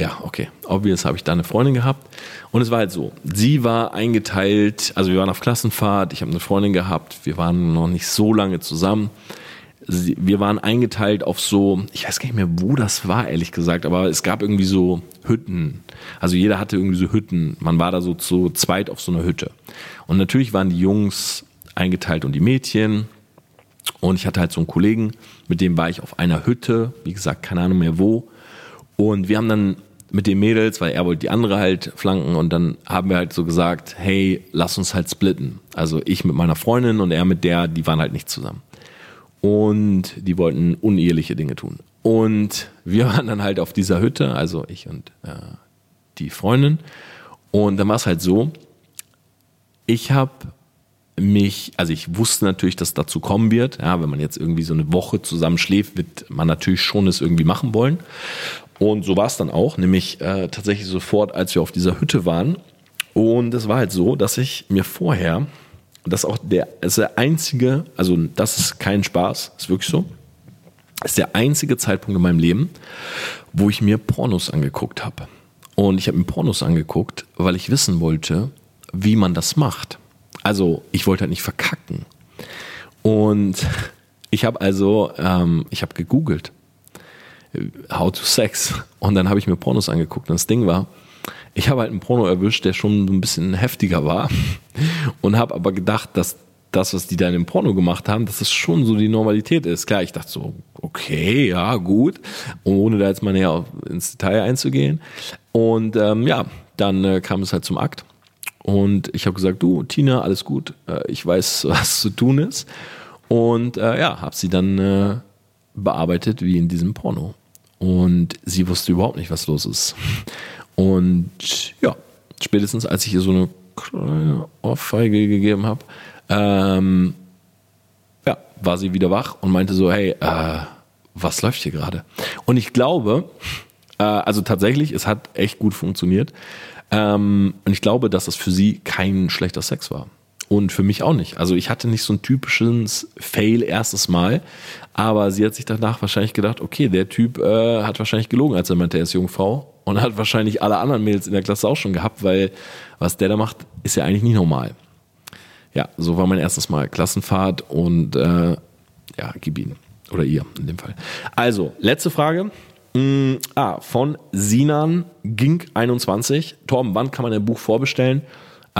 Ja, okay. Obvious habe ich da eine Freundin gehabt. Und es war halt so. Sie war eingeteilt, also wir waren auf Klassenfahrt, ich habe eine Freundin gehabt, wir waren noch nicht so lange zusammen. Sie, wir waren eingeteilt auf so, ich weiß gar nicht mehr, wo das war, ehrlich gesagt, aber es gab irgendwie so Hütten. Also jeder hatte irgendwie so Hütten. Man war da so zu zweit auf so einer Hütte. Und natürlich waren die Jungs eingeteilt und die Mädchen. Und ich hatte halt so einen Kollegen, mit dem war ich auf einer Hütte, wie gesagt, keine Ahnung mehr wo. Und wir haben dann mit den Mädels, weil er wollte die andere halt flanken und dann haben wir halt so gesagt, hey, lass uns halt splitten. Also ich mit meiner Freundin und er mit der, die waren halt nicht zusammen. Und die wollten uneheliche Dinge tun. Und wir waren dann halt auf dieser Hütte, also ich und äh, die Freundin. Und dann war es halt so, ich habe mich, also ich wusste natürlich, dass dazu kommen wird. Ja, wenn man jetzt irgendwie so eine Woche zusammen schläft, wird man natürlich schon es irgendwie machen wollen. Und so war es dann auch, nämlich äh, tatsächlich sofort, als wir auf dieser Hütte waren. Und es war halt so, dass ich mir vorher, das auch der, ist der einzige, also das ist kein Spaß, ist wirklich so, ist der einzige Zeitpunkt in meinem Leben, wo ich mir Pornos angeguckt habe. Und ich habe mir Pornos angeguckt, weil ich wissen wollte, wie man das macht. Also ich wollte halt nicht verkacken. Und ich habe also, ähm, ich habe gegoogelt, How to Sex. Und dann habe ich mir Pornos angeguckt. Und das Ding war, ich habe halt einen Porno erwischt, der schon ein bisschen heftiger war. Und habe aber gedacht, dass das, was die da in dem Porno gemacht haben, dass das schon so die Normalität ist. Klar, ich dachte so, okay, ja, gut, ohne da jetzt mal näher ins Detail einzugehen. Und ähm, ja, dann äh, kam es halt zum Akt. Und ich habe gesagt, du, Tina, alles gut, äh, ich weiß, was zu tun ist. Und äh, ja, habe sie dann äh, bearbeitet wie in diesem Porno. Und sie wusste überhaupt nicht, was los ist. Und ja, spätestens als ich ihr so eine kleine Ohrfeige gegeben habe, ähm, ja, war sie wieder wach und meinte so, hey, äh, was läuft hier gerade? Und ich glaube, äh, also tatsächlich, es hat echt gut funktioniert. Ähm, und ich glaube, dass das für sie kein schlechter Sex war. Und für mich auch nicht. Also ich hatte nicht so ein typisches Fail erstes Mal, aber sie hat sich danach wahrscheinlich gedacht, okay, der Typ äh, hat wahrscheinlich gelogen, als er meinte, er ist Jungfrau und hat wahrscheinlich alle anderen Mädels in der Klasse auch schon gehabt, weil was der da macht, ist ja eigentlich nicht normal. Ja, so war mein erstes Mal Klassenfahrt und äh, ja, gib ihn. Oder ihr in dem Fall. Also, letzte Frage. Mm, ah, von Sinan Gink 21. Torben, wann kann man ein Buch vorbestellen?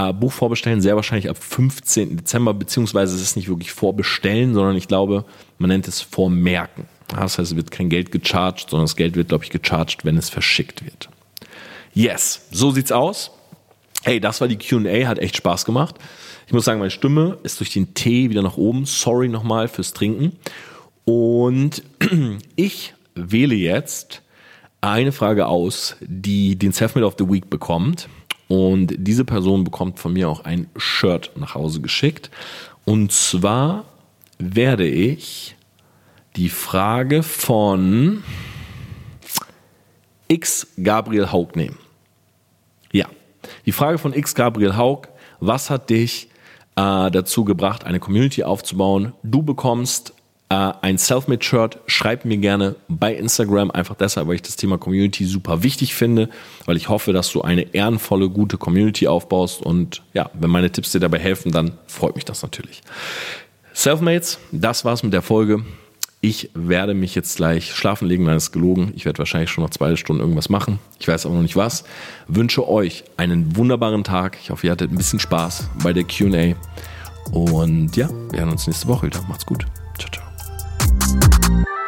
Äh, Buch vorbestellen sehr wahrscheinlich ab 15. Dezember, beziehungsweise es ist nicht wirklich vorbestellen, sondern ich glaube, man nennt es vormerken. Das heißt, es wird kein Geld gecharged, sondern das Geld wird, glaube ich, gecharged, wenn es verschickt wird. Yes, so sieht's aus. Hey, das war die QA, hat echt Spaß gemacht. Ich muss sagen, meine Stimme ist durch den Tee wieder nach oben. Sorry nochmal fürs Trinken. Und ich wähle jetzt eine Frage aus, die den Selfmade of the Week bekommt. Und diese Person bekommt von mir auch ein Shirt nach Hause geschickt. Und zwar werde ich die Frage von X Gabriel Haug nehmen. Ja, die Frage von X Gabriel Haug, was hat dich äh, dazu gebracht, eine Community aufzubauen? Du bekommst äh, ein Selfmade-Shirt, schreib mir gerne bei Instagram, einfach deshalb, weil ich das Thema Community super wichtig finde, weil ich hoffe, dass du eine ehrenvolle, gute Community aufbaust und ja, wenn meine Tipps dir dabei helfen, dann freut mich das natürlich. Selfmates, das war's mit der Folge. Ich werde mich jetzt gleich schlafen legen, nein, ist gelogen. Ich werde wahrscheinlich schon noch zwei Stunden irgendwas machen. Ich weiß aber noch nicht was. Wünsche euch einen wunderbaren Tag. Ich hoffe, ihr hattet ein bisschen Spaß bei der QA. Und ja, wir hören uns nächste Woche wieder. Macht's gut. Ciao, ciao. Thank